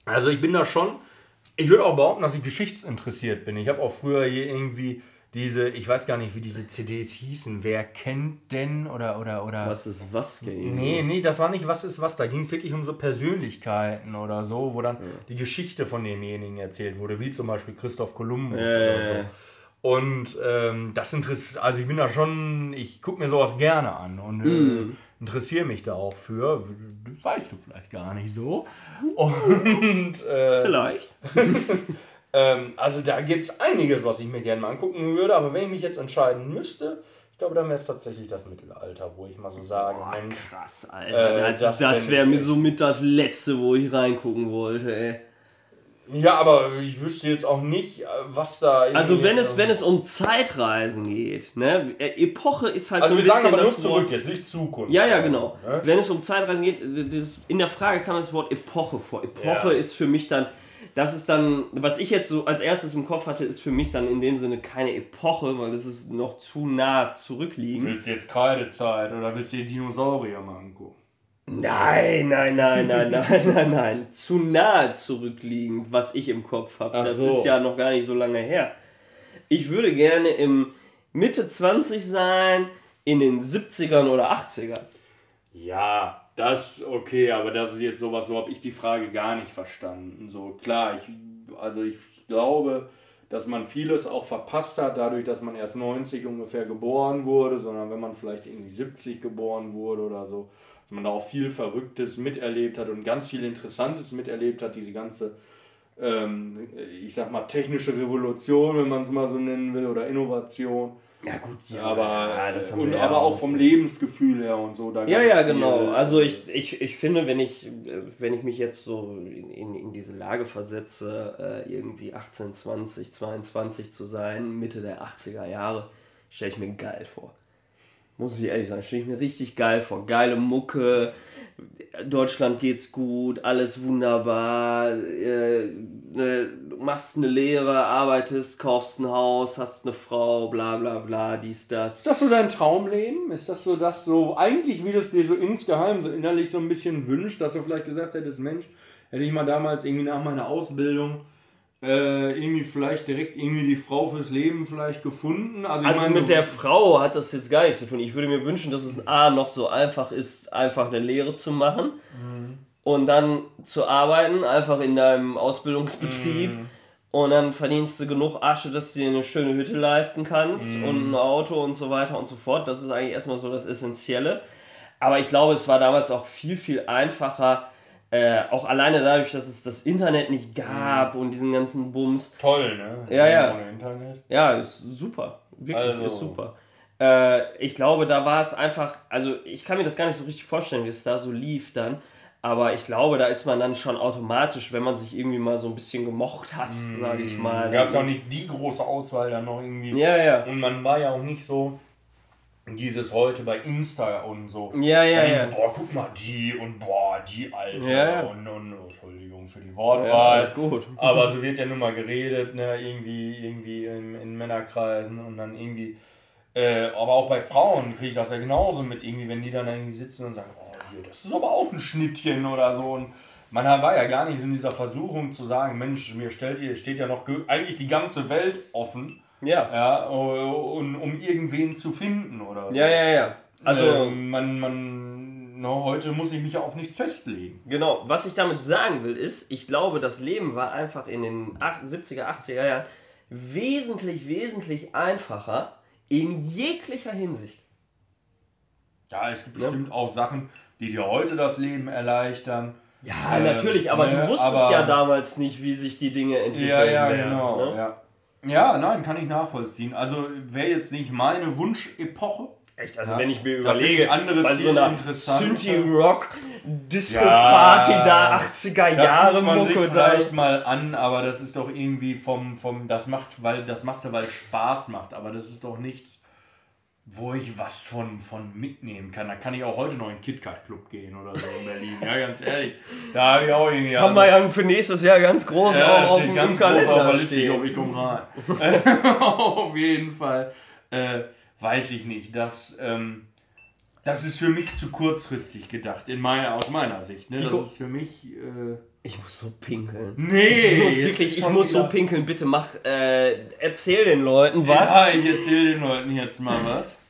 also ich bin da schon, ich würde auch behaupten, dass ich geschichtsinteressiert bin. Ich habe auch früher hier irgendwie diese, ich weiß gar nicht, wie diese CDs hießen. Wer kennt denn oder oder oder Was ist was? Nee, nee, das war nicht was ist was. Da ging es wirklich um so Persönlichkeiten oder so, wo dann die Geschichte von demjenigen erzählt wurde, wie zum Beispiel Christoph Kolumbus oder Äh. so. Und ähm, das interessiert, also ich bin da schon, ich gucke mir sowas gerne an und äh, interessiere mich da auch für. Weißt du vielleicht gar nicht so. Und äh, Vielleicht. ähm, also da gibt es einiges, was ich mir gerne mal angucken würde, aber wenn ich mich jetzt entscheiden müsste, ich glaube, dann wäre es tatsächlich das Mittelalter, wo ich mal so sage, Boah, Mensch, krass, Alter. Äh, also das das wäre ich- mit so mit das Letzte, wo ich reingucken wollte, ey. Ja, aber ich wüsste jetzt auch nicht, äh, was da. Also wenn es, wenn es um Zeitreisen geht, ne? äh, Epoche ist halt Also so wir ein sagen bisschen aber nur das zurück, Wort, jetzt nicht Zukunft. Ja, ja, genau. Ne? Wenn es um Zeitreisen geht, das, in der Frage kam das Wort Epoche vor. Epoche Ja. ist für mich dann, das ist dann, was ich jetzt so als erstes im Kopf hatte, ist für mich dann in dem Sinne keine Epoche, weil das ist noch zu nah zurückliegend. Willst du jetzt Kreidezeit oder willst du dir Dinosaurier mal angucken? Nein, nein, nein, nein, nein, nein, nein. Zu nahe zurückliegend, was ich im Kopf habe. Das so. ist ja noch gar nicht so lange her. Ich würde gerne im Mitte 20 sein, in den 70ern oder 80ern. Ja, das okay, aber das ist jetzt sowas, so habe ich die Frage gar nicht verstanden. So klar, ich, also ich glaube, dass man vieles auch verpasst hat, dadurch, dass man erst 90 ungefähr geboren wurde, sondern wenn man vielleicht irgendwie 70 geboren wurde oder so, dass man da auch viel Verrücktes miterlebt hat und ganz viel Interessantes miterlebt hat, diese ganze, ähm, ich sag mal, technische Revolution, wenn man es mal so nennen will, oder Innovation. Ja gut, ja, aber, ja, das haben und, wir aber auch auch vom. Lebensgefühl her und so. Da Ja, ja, genau. Also ich, ich, ich finde, wenn ich, äh, wenn ich mich jetzt so in, in, in diese Lage versetze, äh, irgendwie 18, 20, 22 zu sein, Mitte der 80er Jahre, stelle ich mir geil vor. Muss ich ehrlich sagen, stelle ich mir richtig geil vor. Geile Mucke, Deutschland geht's gut, alles wunderbar, äh, ne, machst eine Lehre, arbeitest, kaufst ein Haus, hast eine Frau, bla bla bla, dies, das. Ist das so dein Traumleben? Ist das so das so, eigentlich wie du es dir so insgeheim, so innerlich so ein bisschen wünscht, dass du vielleicht gesagt hättest, Mensch, hätte ich mal damals irgendwie nach meiner Ausbildung äh, irgendwie vielleicht direkt irgendwie die Frau fürs Leben vielleicht gefunden? Also, Also meine, mit der Frau hat das jetzt gar nichts zu tun. Ich würde mir wünschen, dass es A noch so einfach ist, einfach eine Lehre zu machen und dann zu arbeiten, einfach in deinem Ausbildungsbetrieb. Und dann verdienst du genug Asche, dass du dir eine schöne Hütte leisten kannst und ein Auto und so weiter und so fort. Das ist eigentlich erstmal so das Essentielle. Aber ich glaube, es war damals auch viel, viel einfacher, äh, auch alleine dadurch, dass es das Internet nicht gab und diesen ganzen Bums. Toll, ne? Ja, ja. Ohne Internet. Ja, ist super. Wirklich, Also- ist super. Äh, ich glaube, da war es einfach, also ich kann mir das gar nicht so richtig vorstellen, wie es da so lief dann. Aber ich glaube, da ist man dann schon automatisch, wenn man sich irgendwie mal so ein bisschen gemocht hat, sage ich mal. Da gab es auch nicht die große Auswahl dann noch irgendwie. Ja, ja. Und man war ja auch nicht so dieses heute bei Insta und so. Ja, ja, ja. Boah, guck mal die und boah, die alte. Ja, ja. Und, und oh, Entschuldigung für die Ja, Wortwahl. alles gut. Aber so wird ja nun mal geredet, ne, irgendwie, irgendwie in, in Männerkreisen und dann irgendwie. Äh, aber auch bei Frauen kriege ich das ja genauso mit, irgendwie, wenn die dann irgendwie sitzen und sagen, oh, hier, das ist aber auch ein Schnittchen oder so. Und man war ja gar nicht in dieser Versuchung zu sagen, Mensch, mir stellt hier, steht ja noch ge- eigentlich die ganze Welt offen, Ja. ja, und, um irgendwen zu finden oder so. Ja, ja, ja. Also, Ähm, man, man, no, heute muss ich mich ja auf nichts festlegen. Genau, was ich damit sagen will, ist, ich glaube, das Leben war einfach in den 70er, 80er Jahren wesentlich, wesentlich einfacher in jeglicher Hinsicht. Ja, es gibt bestimmt auch Sachen, die dir heute das Leben erleichtern. Ja, Ähm, natürlich, aber ne, du wusstest aber- ja damals nicht, wie sich die Dinge entwickeln Ja, ja, werden. genau. Ne? Ja. Ja, nein, kann ich nachvollziehen. Also wäre jetzt nicht meine Wunschepoche. Echt, also Ja. wenn ich mir Da überlege, anderes bei so einer interessanter. Synthie-Rock-Disco-Party da 80er Das Jahre guckt man sich Mucke da. vielleicht mal an, aber das ist doch irgendwie vom, vom das macht, weil das machst du, weil es Spaß macht, aber das ist doch nichts, wo ich was von, von mitnehmen kann. Da kann ich auch heute noch in den KitKat Club gehen oder so in Berlin. Ja, ganz ehrlich. Da habe ich auch irgendwie. Haben wir ja für nächstes Jahr ganz groß Ja, auch auf dem ganz groß auf der Liste, ich ich komme rein. auf jeden Fall. Äh, weiß ich nicht. Das, ähm, das ist für mich zu kurzfristig gedacht, in meiner, aus meiner Sicht. Ne? Das ist für mich. Äh, Ich muss so pinkeln. nee, Ich muss wirklich, ich muss so pinkeln. Bitte mach, äh, erzähl den Leuten was. Ja, ich erzähle den Leuten jetzt mal was.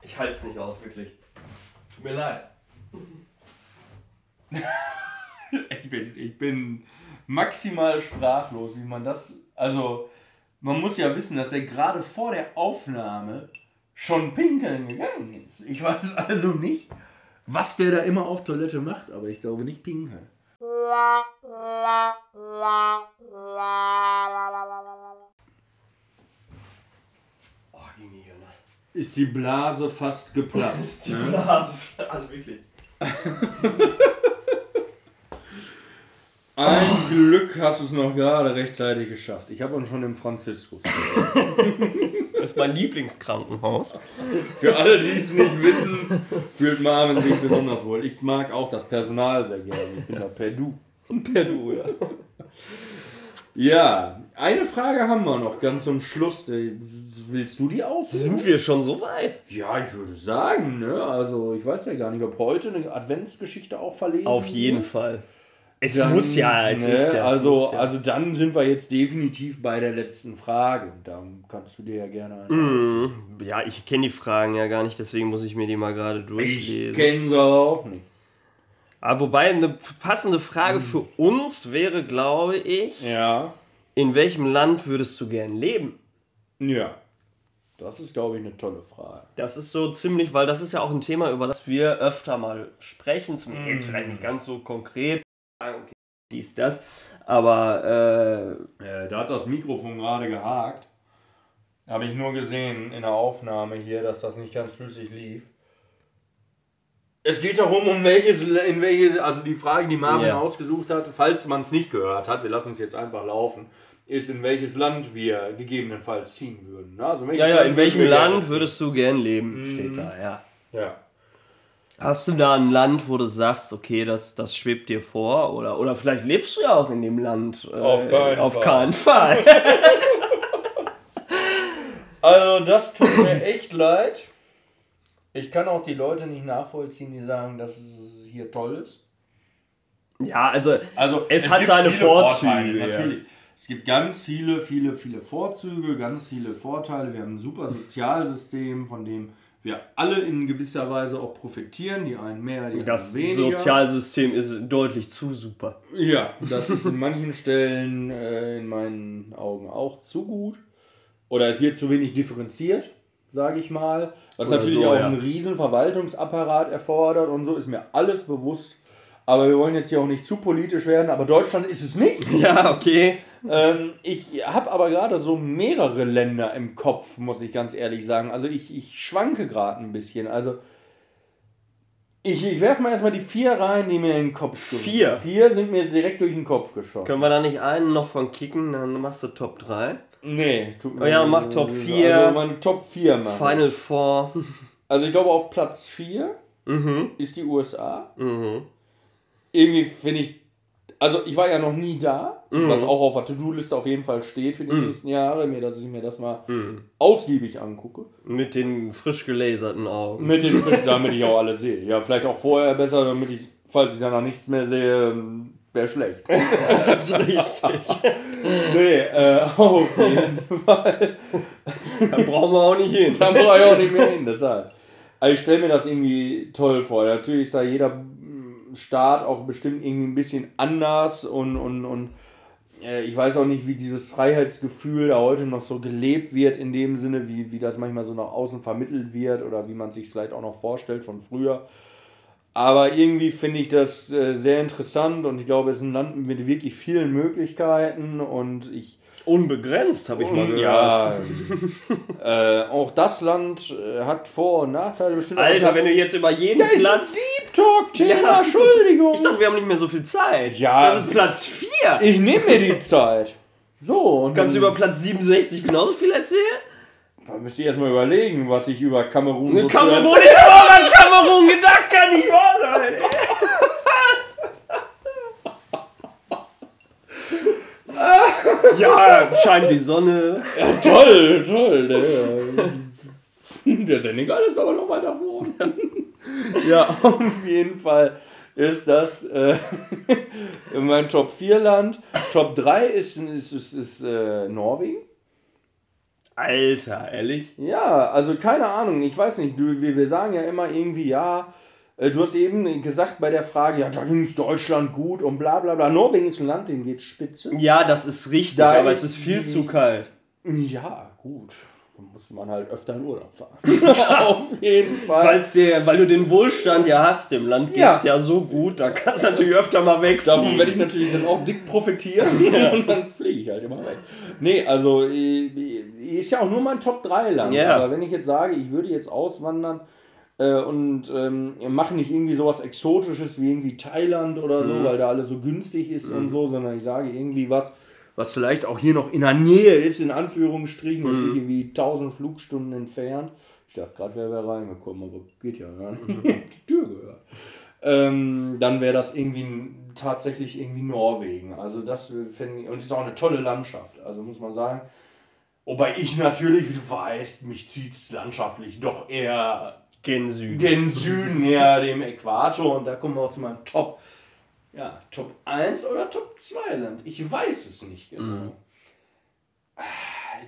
Ich halte es nicht aus, wirklich. Tut mir leid. Ich bin, ich bin maximal sprachlos, wie man das. Also, man muss ja wissen, dass er gerade vor der Aufnahme schon pinkeln gegangen ist. Ich weiß also nicht, was der da immer auf Toilette macht, aber ich glaube nicht pinkeln. Oh, ging nicht anders. Ist die Blase fast geplatzt. Die? Blase, also wirklich. Ein Glück hast du es noch gerade rechtzeitig geschafft. Ich habe uns schon im Franziskus. Das ist mein Lieblingskrankenhaus. Für alle, die es nicht wissen, fühlt Marvin sich besonders wohl. Ich mag auch das Personal sehr gerne. Ich bin da per Du. Per Du, ja. Ja, eine Frage haben wir noch ganz zum Schluss. Willst du die aus? Sind wir schon so weit? Ja, ich würde sagen, ne? Also ich weiß ja gar nicht, ob heute eine Adventsgeschichte auch verlesen Auf jeden wird. Fall. Es muss ja, es ne, ist ja. es also, ja. also dann sind wir jetzt definitiv bei der letzten Frage. Da kannst du dir ja gerne. Mhm. Ja, ich kenne die Fragen ja gar nicht, deswegen muss ich mir die mal gerade Ich durchlesen. kenne sie auch nicht. Aber wobei eine passende Frage für uns wäre, glaube ich, Ja. in welchem Land würdest du gern leben? Ja. Das ist, glaube ich, eine tolle Frage. Das ist so ziemlich, weil das ist ja auch ein Thema, über das wir öfter mal sprechen. Zum jetzt vielleicht nicht ganz so konkret. Sagen, Okay, dies, das. Aber äh, Äh, da hat das Mikrofon gerade gehakt. Habe ich nur gesehen in der Aufnahme hier, dass das nicht ganz flüssig lief. Es geht darum, um welches, in welche, also die Frage, die Marvin Ja. ausgesucht hat, falls man es nicht gehört hat, wir lassen es jetzt einfach laufen, ist, in welches Land wir gegebenenfalls ziehen würden. Also ja, ja, in welchem Land würdest du gern leben, steht da, ja. Ja. Hast du da ein Land, wo du sagst, okay, das, das schwebt dir vor? Oder, oder vielleicht lebst du ja auch in dem Land. Äh, Auf keinen auf Fall. keinen Fall. Also das tut mir echt leid. Ich kann auch die Leute nicht nachvollziehen, die sagen, dass es hier toll ist. ja, also, Also Es hat gibt seine Vorzüge, Vorteile, natürlich. Es gibt ganz viele, viele, viele Vorzüge, ganz viele Vorteile. Wir haben ein super Sozialsystem, von dem wir alle in gewisser Weise auch profitieren. Die einen mehr, die das anderen weniger. Sozialsystem ist deutlich zu super. Ja, das ist in manchen Stellen äh, in meinen Augen auch zu gut. Oder es wird zu wenig differenziert, sage ich mal. Was Oder natürlich so, auch ja. einen riesen Verwaltungsapparat erfordert und so, ist mir alles bewusst. Aber wir wollen jetzt hier auch nicht zu politisch werden, aber Deutschland ist es nicht. Ja, okay. Ähm, ich habe aber gerade so mehrere Länder im Kopf, muss ich ganz ehrlich sagen. Also ich, ich schwanke gerade ein bisschen. Also ich, ich werfe mal erstmal die vier rein, die mir in den Kopf kommen. Vier? Vier sind mir direkt durch den Kopf geschossen. Können wir da nicht einen noch von kicken, dann machst du Top 3. Nee, tut mir Oh ja, leid. mach Top vier. Also meine Top 4 machen. Final Four. Also ich glaube auf Platz 4 mhm. ist die USA. Mhm. Irgendwie finde ich, also ich war ja noch nie da, Mhm. was auch auf der To-Do-Liste auf jeden Fall steht für die nächsten Jahre, mir, dass ich mir das mal Mhm. ausgiebig angucke. Mit den frisch gelaserten Augen. Mit den Fritten, damit ich auch alles sehe. Ja, vielleicht auch vorher besser, damit ich, falls ich danach nichts mehr sehe, wäre schlecht. Das ist richtig. nee, äh, auf jeden Fall. Da brauchen wir auch nicht hin. Da brauche ich auch nicht mehr hin, deshalb. Also ich stelle mir das irgendwie toll vor. Natürlich ist da jeder Staat auch bestimmt irgendwie ein bisschen anders und, und, und äh, ich weiß auch nicht, wie dieses Freiheitsgefühl da heute noch so gelebt wird, in dem Sinne, wie, wie das manchmal so nach außen vermittelt wird oder wie man sich vielleicht auch noch vorstellt von früher. Aber irgendwie finde ich das äh, sehr interessant und ich glaube, es ist ein Land mit wirklich vielen Möglichkeiten und ich Unbegrenzt, habe ich mal gehört. ja, äh, auch das Land äh, hat Vor- und Nachteile bestimmt. Alter, wenn du jetzt über jedes Land. Talk Thema, Ja. Entschuldigung. Ich dachte, wir haben nicht mehr so viel Zeit. Ja. Das ist Platz 4. Ich nehme mir die Zeit. So, und Kannst du über Platz 67 genauso viel erzählen? dann müsst ihr erstmal überlegen, was ich über Kamerun so Kamerun, ich habe auch an Kamerun gedacht, kann nicht wahr sein. ja, scheint die Sonne. Toll, toll. Der, der Senegal ist aber noch weiter vorne. ja, auf jeden Fall ist das äh, mein Top 4 Land. Top 3 ist, ist, ist, ist äh, Norwegen. Alter, ehrlich? Ja, also keine Ahnung, ich weiß nicht, du, wir, wir sagen ja immer irgendwie, ja, äh, du hast eben gesagt bei der Frage, ja, da ging es Deutschland gut und bla bla bla. Norwegen ist ein Land, dem geht spitze. Ja, das ist richtig, Da aber ist es ist viel die- zu kalt. Ja, gut. Muss man halt öfter in Urlaub fahren. Auf jeden Fall. Weil's dir, weil du den Wohlstand ja hast, dem Land Ja. geht's ja, so gut, da kannst du natürlich öfter mal weg. Davon werde ich natürlich dann auch dick profitieren und dann fliege ich halt immer weg. Nee, also äh, ist ja auch nur mein Top 3 Land. Ja. Aber wenn ich jetzt sage, ich würde jetzt auswandern äh, und ähm, mache nicht irgendwie sowas Exotisches wie irgendwie Thailand oder so, weil da alles so günstig ist und so, sondern ich sage irgendwie was, was vielleicht auch hier noch in der Nähe ist, in Anführungsstrichen, jetzt nicht irgendwie 1000 Flugstunden entfernt. Ich dachte gerade, wer wäre reingekommen, aber geht ja gar nicht. Ich hab die Tür gehört ähm, dann wäre das irgendwie tatsächlich irgendwie Norwegen. Also das finde ich, und ist auch eine tolle Landschaft, also muss man sagen. Wobei ich natürlich, wie du weißt, mich zieht es landschaftlich doch eher gen Süden. gen Süden, näher dem Äquator und da kommen wir auch zu meinem Top ja, Top 1 oder Top 2 Land. Ich weiß es nicht genau. Mhm.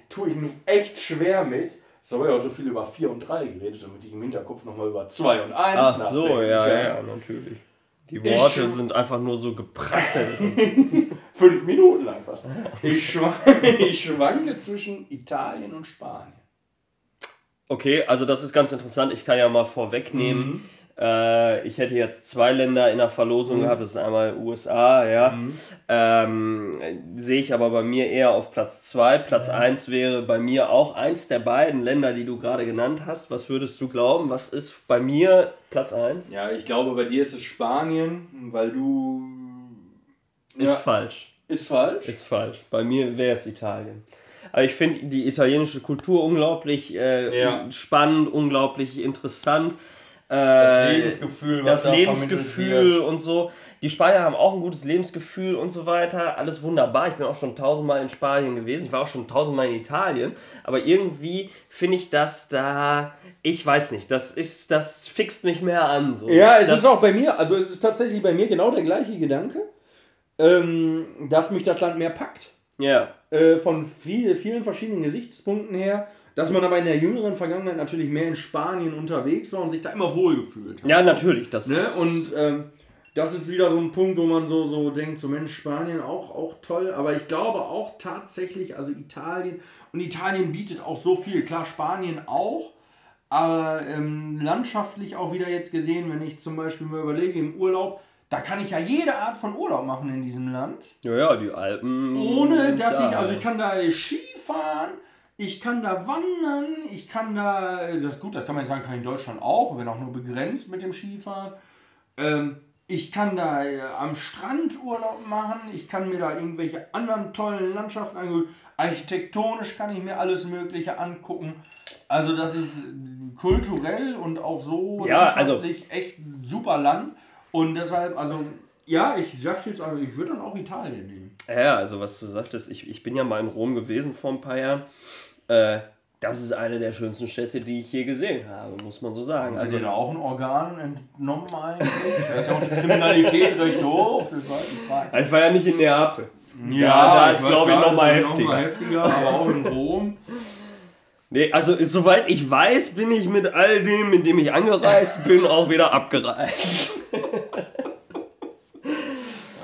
Tue ich mich echt schwer mit. Jetzt habe ich auch so viel über 4 und 3 geredet, damit ich im Hinterkopf nochmal über 2 und 1 Ach so, ja, kann. ja, natürlich. Die Worte ich sind einfach nur so geprasselt. Fünf Minuten lang fast. Ich, schwanke, ich schwanke zwischen Italien und Spanien. Okay, also das ist ganz interessant. Ich kann ja mal vorwegnehmen. Mhm. Äh, ich hätte jetzt zwei Länder in der Verlosung mhm. gehabt. Das ist einmal USA, ja. Mhm. Ähm, Sehe ich aber bei mir eher auf Platz zwei. Platz ja. eins wäre bei mir auch eins der beiden Länder, die du gerade genannt hast. Was würdest du glauben? Was ist bei mir Platz eins? Ja, ich glaube, bei dir ist es Spanien, weil du. Ist ja, falsch. Ist falsch? Ist falsch. Bei mir wäre es Italien. Aber ich finde die italienische Kultur unglaublich äh, ja. spannend, unglaublich interessant. Äh, das Lebensgefühl, das da Lebensgefühl und so. Die Spanier haben auch ein gutes Lebensgefühl und so weiter. Alles wunderbar. Ich bin auch schon tausendmal in Spanien gewesen. Ich war auch schon tausendmal in Italien. Aber irgendwie finde ich das da. Ich weiß nicht. Das ist, das fixt mich mehr an. So. Ja, es das, ist auch bei mir. Also es ist tatsächlich bei mir genau der gleiche Gedanke, ähm, dass mich das Land mehr packt. Ja. Äh, von viel, vielen verschiedenen Gesichtspunkten her. Dass man aber in der jüngeren Vergangenheit natürlich mehr in Spanien unterwegs war und sich da immer wohlgefühlt hat. Ja, natürlich. Das ne? Und ähm, das ist wieder so ein Punkt, wo man so, so denkt, so Mensch, Spanien auch, auch toll. Aber ich glaube auch tatsächlich, also Italien, und Italien bietet auch so viel. Klar, Spanien auch. Aber ähm, landschaftlich auch wieder jetzt gesehen, wenn ich zum Beispiel mal überlege, im Urlaub, da kann ich ja jede Art von Urlaub machen in diesem Land. Ja, ja, die Alpen. Ohne dass da. ich, also ich kann da Ski fahren, ich kann da wandern, ich kann da, das ist gut, das kann man sagen, kann in Deutschland auch, wenn auch nur begrenzt mit dem Skifahren. Ähm, ich kann da äh, am Strand Urlaub machen, ich kann mir da irgendwelche anderen tollen Landschaften angucken. Architektonisch kann ich mir alles Mögliche angucken. Also das ist kulturell und auch so ja, also echt ein super Land. Und deshalb, also, ja, ich sag jetzt, also ich würde dann auch Italien nehmen. Ja, also was du sagtest, ich, ich bin ja mal in Rom gewesen vor ein paar Jahren. Äh, das ist eine der schönsten Städte, die ich je gesehen habe, muss man so sagen. Haben Sie also, da auch ein Organ entnommen eigentlich? da ist ja auch die Kriminalität recht hoch. Das war ich war ja nicht in Neapel. Ja, ja da ist glaube ich nochmal heftiger. Noch heftiger. Aber auch in Rom. Nee, also soweit ich weiß, bin ich mit all dem, mit dem ich angereist bin, auch wieder abgereist.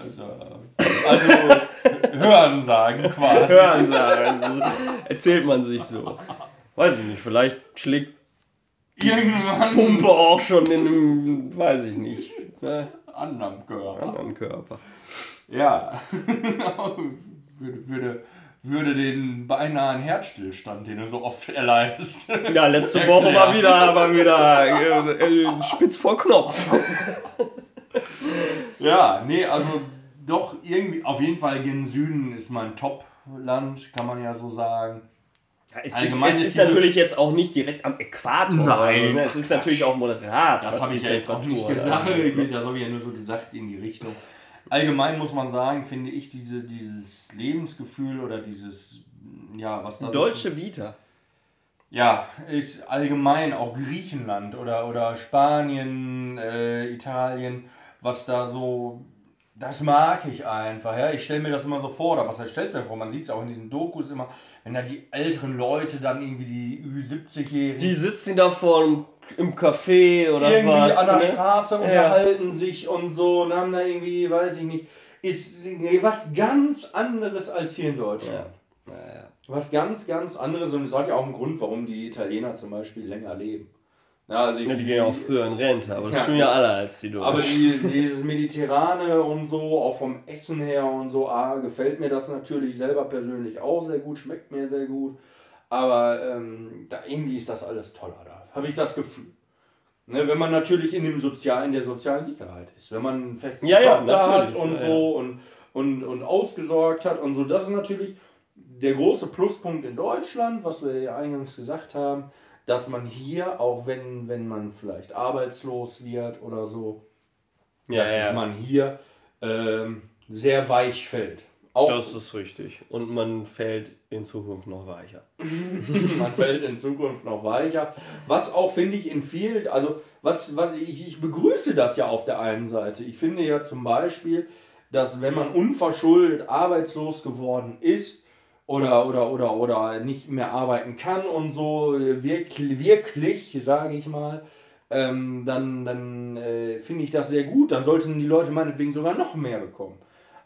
Also, also Hören sagen quasi. Hören sagen. erzählt man sich so. Weiß ich nicht, vielleicht schlägt irgendwann Pumpe auch schon in einem, weiß ich nicht, ne? anderen Körper. Anderen Körper. Ja. würde, würde würde den beinahe einen Herzstillstand, den du so oft erleidest. Ja, letzte Woche war wieder, aber wieder äh, äh, spitz vor Knopf. ja, nee, also doch irgendwie, auf jeden Fall gen Süden ist mein Top-Land, kann man ja so sagen. Ja, es ist, es ist, natürlich jetzt auch nicht direkt am Äquator. Nein. Ne? Es ist natürlich auch moderat. Das habe ich ja jetzt auch nicht gesagt. Das habe ich ja nur so gesagt in die Richtung allgemein muss man sagen, finde ich diese, dieses Lebensgefühl oder dieses, ja, was da Deutsche Vita. Ja, ist allgemein auch Griechenland oder, oder Spanien, äh, Italien, was da so, das mag ich einfach. Ja? Ich stelle mir das immer so vor, oder was er stellt mir vor, man sieht es auch in diesen Dokus immer, wenn da die älteren Leute dann irgendwie die Ü70-Jährigen. Die sitzen da vor im Café oder irgendwie was. an der ne? Straße ja. unterhalten sich und so und haben da irgendwie, weiß ich nicht, ist was ganz anderes als hier in Deutschland. Ja. Ja, was ganz, ganz anderes und es hat ja auch einen Grund, warum die Italiener zum Beispiel länger leben. Ja, also ich, ja, die gehen ja auch früher in Rente, aber das tun ja alle als die Deutschen. Aber die, dieses Mediterrane und so, auch vom Essen her und so, ah, gefällt mir das natürlich selber persönlich auch sehr gut, schmeckt mir sehr gut. Aber ähm, da irgendwie ist das alles toller da habe ich das Gefühl. Ne, wenn man natürlich in, dem Sozial, in der sozialen Sicherheit ist, wenn man einen festen ja, ja, hat und ja, so und, und, und ausgesorgt hat und so, das ist natürlich der große Pluspunkt in Deutschland, was wir ja eingangs gesagt haben, dass man hier, auch wenn, wenn man vielleicht arbeitslos wird oder so, ja, dass ja. man hier ähm, sehr weich fällt. Auch Das ist richtig. Und man fällt in Zukunft noch weicher. man fällt in Zukunft noch weicher. Was auch, finde ich, in vielen, also was, was ich, ich begrüße das ja auf der einen Seite. Ich finde ja zum Beispiel, dass wenn man unverschuldet arbeitslos geworden ist oder, oder, oder, oder nicht mehr arbeiten kann und so, wirklich, wirklich sage ich mal, ähm, dann, dann äh, finde ich das sehr gut. Dann sollten die Leute meinetwegen sogar noch mehr bekommen.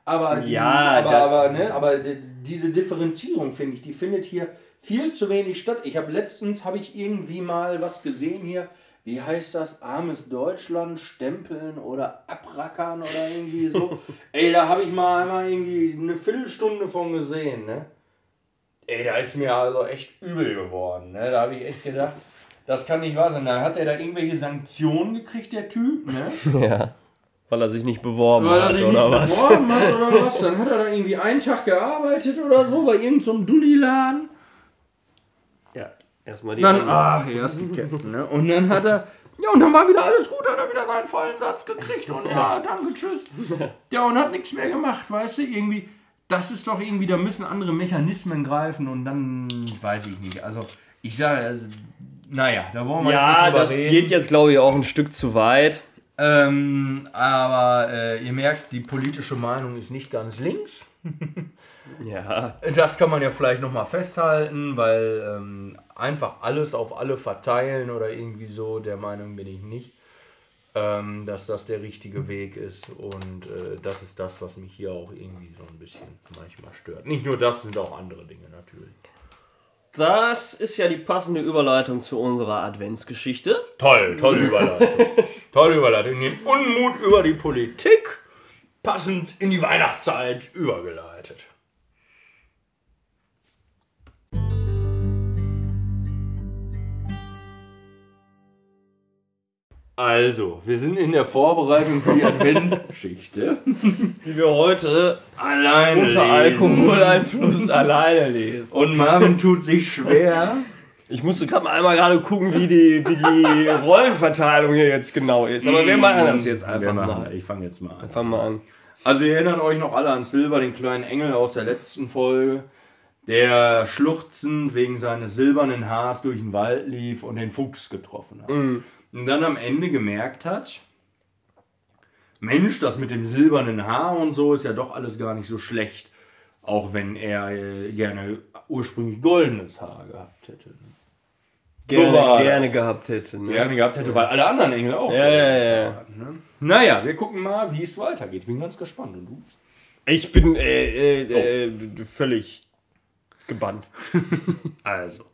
Aber, die, Ja, aber, aber, ne, aber die, diese Differenzierung, finde ich, die findet hier viel zu wenig statt. Ich habe letztens, habe ich irgendwie mal was gesehen hier, wie heißt das, armes Deutschland stempeln oder abrackern oder irgendwie so. Ey, da habe ich mal einmal irgendwie eine Viertelstunde von gesehen, ne? Ey, da ist mir also echt übel geworden, ne? Da habe ich echt gedacht, das kann nicht wahr sein. Da hat er da irgendwelche Sanktionen gekriegt, der Typ, ne? Ja. Weil er sich nicht beworben Weil er hat, sich oder nicht was? beworben hat oder was. Dann hat er da irgendwie einen Tag gearbeitet oder so bei irgendeinem so Dulli-Laden. Ja, erstmal die. Dann, Runde. ach, erst die Ketten, ne? Und dann hat er, ja, und dann war wieder alles gut, hat er wieder seinen vollen Satz gekriegt und ja, danke, tschüss. Ja, und hat nichts mehr gemacht, weißt du, irgendwie, das ist doch irgendwie, da müssen andere Mechanismen greifen und dann, weiß ich nicht, also, ich sage, naja, da wollen wir ja, jetzt nicht drüber das reden. geht jetzt, glaube ich, auch ein Stück zu weit. Ähm, aber äh, ihr merkt, die politische Meinung ist nicht ganz links. Ja. Das kann man ja vielleicht nochmal festhalten, weil ähm, einfach alles auf alle verteilen oder irgendwie so, der Meinung bin ich nicht, ähm, dass das der richtige Weg ist. Und äh, das ist das, was mich hier auch irgendwie so ein bisschen manchmal stört. Nicht nur das, sind auch andere Dinge natürlich. Das ist ja die passende Überleitung zu unserer Adventsgeschichte. Toll, tolle Überleitung. tolle Überleitung. Den Unmut über die Politik passend in die Weihnachtszeit übergeleitet. Also, wir sind in der Vorbereitung für die Adventsgeschichte. Die wir heute Alleine unter. Alkoholeinfluss alleine lesen. Und Marvin tut sich schwer. Ich musste gerade mal einmal gerade gucken, wie die, wie die Rollenverteilung hier jetzt genau ist. Aber wir machen das jetzt einfach mal. Ich fange jetzt mal an. Fangen wir an. Also ihr erinnert euch noch alle an Silver, den kleinen Engel aus der letzten Folge, der schluchzend wegen seines silbernen Haars durch den Wald lief und den Fuchs getroffen hat. Und dann am Ende gemerkt hat, Mensch, das mit dem silbernen Haar und so ist ja doch alles gar nicht so schlecht. Auch wenn er äh, gerne ursprünglich goldenes Haar gehabt hätte. Gerne, war das. gerne gehabt hätte. Ne? Gerne gehabt hätte, weil alle anderen Engel auch Ja, ja, Haar ja. hatten. Ne? Naja, wir gucken mal, wie es weitergeht. Bin ganz gespannt. Und du? Ich bin äh, äh, äh, völlig gebannt. Also.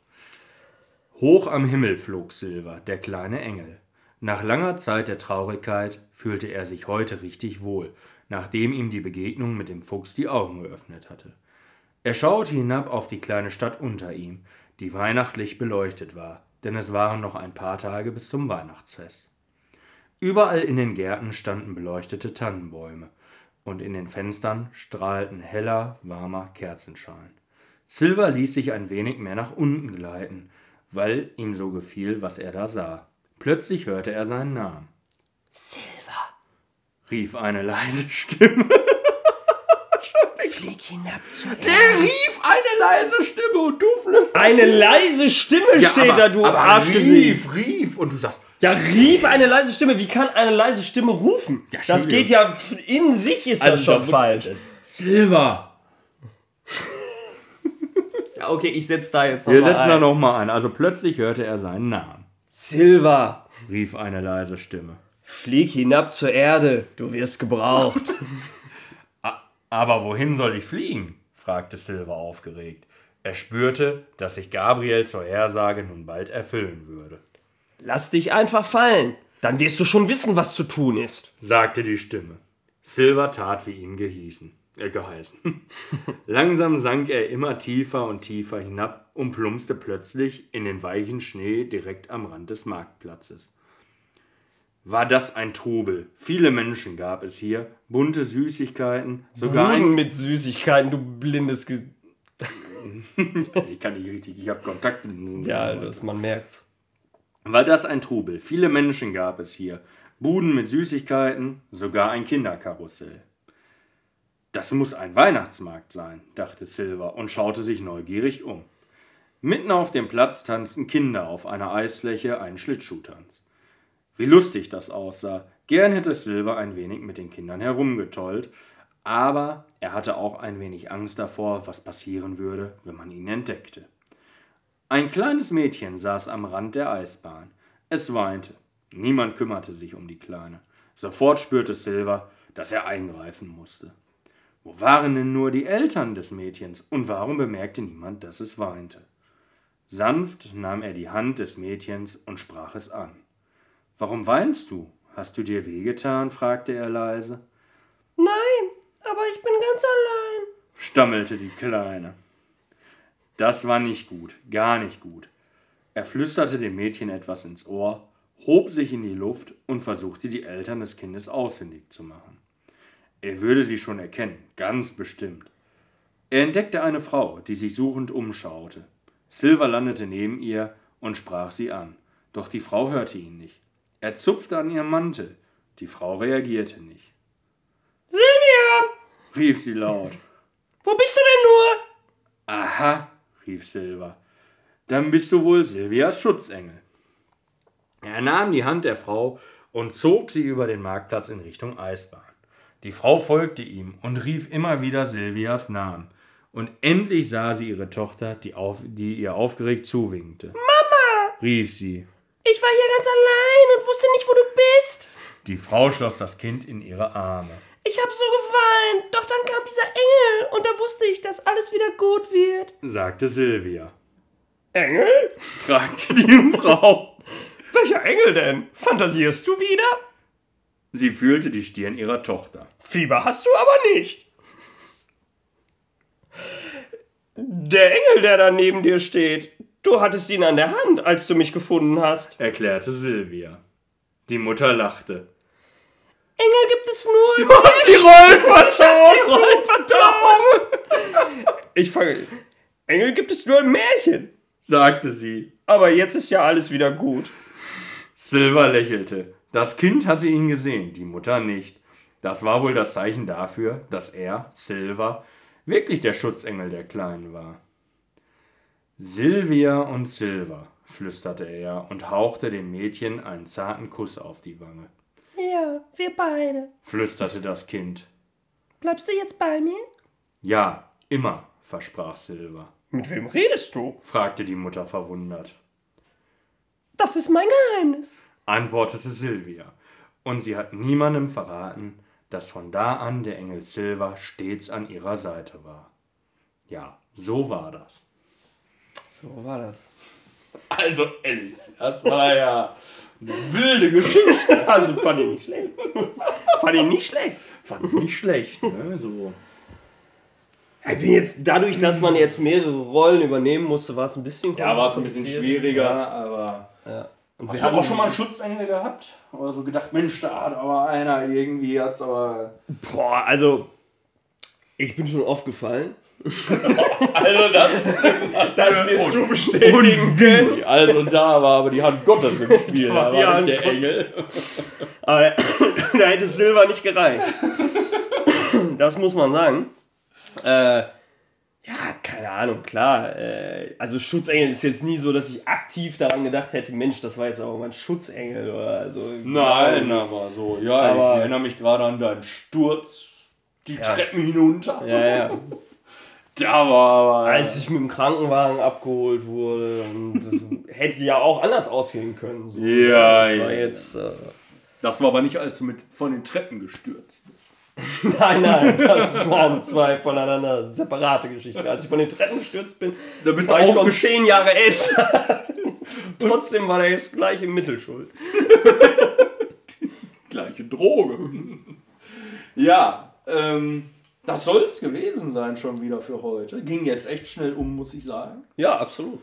Hoch am Himmel flog Silver, der kleine Engel. Nach langer Zeit der Traurigkeit fühlte er sich heute richtig wohl, nachdem ihm die Begegnung mit dem Fuchs die Augen geöffnet hatte. Er schaute hinab auf die kleine Stadt unter ihm, die weihnachtlich beleuchtet war, denn es waren noch ein paar Tage bis zum Weihnachtsfest. Überall in den Gärten standen beleuchtete Tannenbäume, und in den Fenstern strahlten heller, warmer Kerzenschein. Silver ließ sich ein wenig mehr nach unten gleiten, weil ihm so gefiel, was er da sah. Plötzlich hörte er seinen Namen. Silver, Rief eine leise Stimme. flieg hinab zur Der rief eine leise Stimme und du flüsterst. Eine leise Stimme steht da, du aber Arschgesicht. rief, rief. Und du sagst, Ja, rief eine leise Stimme. Wie kann eine leise Stimme rufen? Ja, das geht ja in sich ist das schon falsch. Silver. Okay, ich setz da jetzt noch Wir mal setzen ein. da nochmal ein. Also plötzlich hörte er seinen Namen. Silver, Rief eine leise Stimme. flieg hinab zur Erde. Du wirst gebraucht. Aber wohin soll ich fliegen? fragte Silver aufgeregt. Er spürte, dass sich Gabriels Vorhersage nun bald erfüllen würde. Lass dich einfach fallen. Dann wirst du schon wissen, was zu tun ist. sagte die Stimme. Silver tat, wie ihm gehießen, geheißen. Langsam sank er immer tiefer und tiefer hinab und plumpste plötzlich in den weichen Schnee direkt am Rand des Marktplatzes. War das ein Trubel? Viele Menschen gab es hier, bunte Süßigkeiten, sogar ein... mit Süßigkeiten, du blindes Ge Ich kann nicht richtig, ich habe Kontaktlinsen. Ja, das, man merkt's. War das ein Trubel? Viele Menschen gab es hier. Buden mit Süßigkeiten, sogar ein Kinderkarussell. Das muss ein Weihnachtsmarkt sein, dachte Silver und schaute sich neugierig um. Mitten auf dem Platz tanzten Kinder auf einer Eisfläche einen Schlittschuhtanz. Wie lustig das aussah. Gern hätte Silver ein wenig mit den Kindern herumgetollt, aber er hatte auch ein wenig Angst davor, was passieren würde, wenn man ihn entdeckte. Ein kleines Mädchen saß am Rand der Eisbahn. Es weinte. Niemand kümmerte sich um die Kleine. Sofort spürte Silver, dass er eingreifen musste. Wo waren denn nur die Eltern des Mädchens und warum bemerkte niemand, dass es weinte? Sanft nahm er die Hand des Mädchens und sprach es an. Warum weinst du? Hast du dir wehgetan? fragte er leise. Nein, aber ich bin ganz allein, stammelte die Kleine. Das war nicht gut, gar nicht gut. Er flüsterte dem Mädchen etwas ins Ohr, hob sich in die Luft und versuchte die Eltern des Kindes ausfindig zu machen. Er würde sie schon erkennen, ganz bestimmt. Er entdeckte eine Frau, die sich suchend umschaute. Silver landete neben ihr und sprach sie an, doch die Frau hörte ihn nicht. Er zupfte an ihrem Mantel, die Frau reagierte nicht. Silvia! rief sie laut. Wo bist du denn nur? Aha, rief Silver. Dann bist du wohl Silvias Schutzengel. Er nahm die Hand der Frau und zog sie über den Marktplatz in Richtung Eisbahn. Die Frau folgte ihm und rief immer wieder Silvias Namen. Und endlich sah sie ihre Tochter, die, auf, die ihr aufgeregt zuwinkte. Mama! rief sie. Ich war hier ganz allein und wusste nicht, wo du bist. Die Frau schloss das Kind in ihre Arme. Ich hab so geweint, doch dann kam dieser Engel und da wusste ich, dass alles wieder gut wird, sagte Silvia. Engel? fragte die Frau. Welcher Engel denn? Fantasierst du wieder? Sie fühlte die Stirn ihrer Tochter. Fieber hast du aber nicht. Der Engel, der da neben dir steht, du hattest ihn an der Hand, als du mich gefunden hast, erklärte Silvia. Die Mutter lachte. Engel gibt es nur. Du hast die Rollen vertauscht! Die Rollen vertauscht! Ich fange. Engel gibt es nur im Märchen, sagte sie. Aber jetzt ist ja alles wieder gut. Silver lächelte. Das Kind hatte ihn gesehen, die Mutter nicht. Das war wohl das Zeichen dafür, dass er, Silver, wirklich der Schutzengel der Kleinen war. Silvia und Silver, flüsterte er und hauchte dem Mädchen einen zarten Kuss auf die Wange. Ja, wir beide, flüsterte das Kind. Bleibst du jetzt bei mir? Ja, immer, versprach Silver. Mit wem redest du? fragte die Mutter verwundert. Das ist mein Geheimnis, antwortete Silvia, und sie hat niemandem verraten, dass von da an der Engel Silver stets an ihrer Seite war. Ja, so war das. So war das. Also ehrlich, das war ja eine wilde Geschichte. Also fand ich nicht schlecht. fand ich nicht schlecht. Fand ich nicht schlecht, ne? So. Ich bin jetzt, dadurch, dass man jetzt mehrere Rollen übernehmen musste, war es ein bisschen Ja, war es ein bisschen schwieriger, ja. aber. Ja. Und wir haben auch schon mal einen Schutzengel gehabt? Oder so gedacht, Mensch, da hat aber einer irgendwie hat's aber. Boah, also. Ich bin schon oft gefallen. also das, das wirst du bestätigen können. Also da war aber die Hand Gottes im Spiel, da war Hand der Engel. Aber da hätte Silber nicht gereicht. Das muss man sagen. Äh, ja, keine Ahnung, klar. Äh, also Schutzengel ist jetzt nie so, dass ich aktiv daran gedacht hätte, Mensch, das war jetzt aber mein Schutzengel oder so. Nein, aber so, ja, aber ich erinnere mich gerade an deinen Sturz, die ja. Treppen hinunter. Ja, ja. Da war aber. Als ich mit dem Krankenwagen abgeholt wurde, hätte ja auch anders ausgehen können. So. Ja, das war ja. jetzt. Äh, das war aber nicht, als du mit von den Treppen gestürzt bist. nein, nein, das waren zwei voneinander separate Geschichten. Als ich von den Treppen gestürzt bin, da bist war ich schon zehn Jahre älter. Trotzdem war der jetzt gleich im Mittelschuld. Gleiche Droge. ja, ähm, das soll es gewesen sein schon wieder für heute. Ging jetzt echt schnell um, muss ich sagen. Ja, absolut.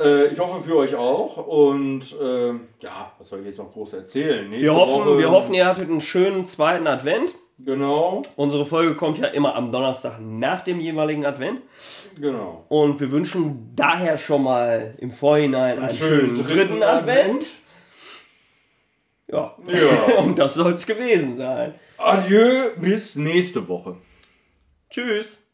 Äh, ich hoffe für euch auch. Und äh, ja, was soll ich jetzt noch groß erzählen? wir hoffen, Woche, wir hoffen, ihr hattet einen schönen zweiten Advent. Genau. Unsere Folge kommt ja immer am Donnerstag nach dem jeweiligen Advent. Genau. Und wir wünschen daher schon mal im Vorhinein einen, einen schönen, schönen, dritten, Advent. Advent. Ja. ja. Und das soll es gewesen sein. Adieu, bis nächste Woche. Tschüss.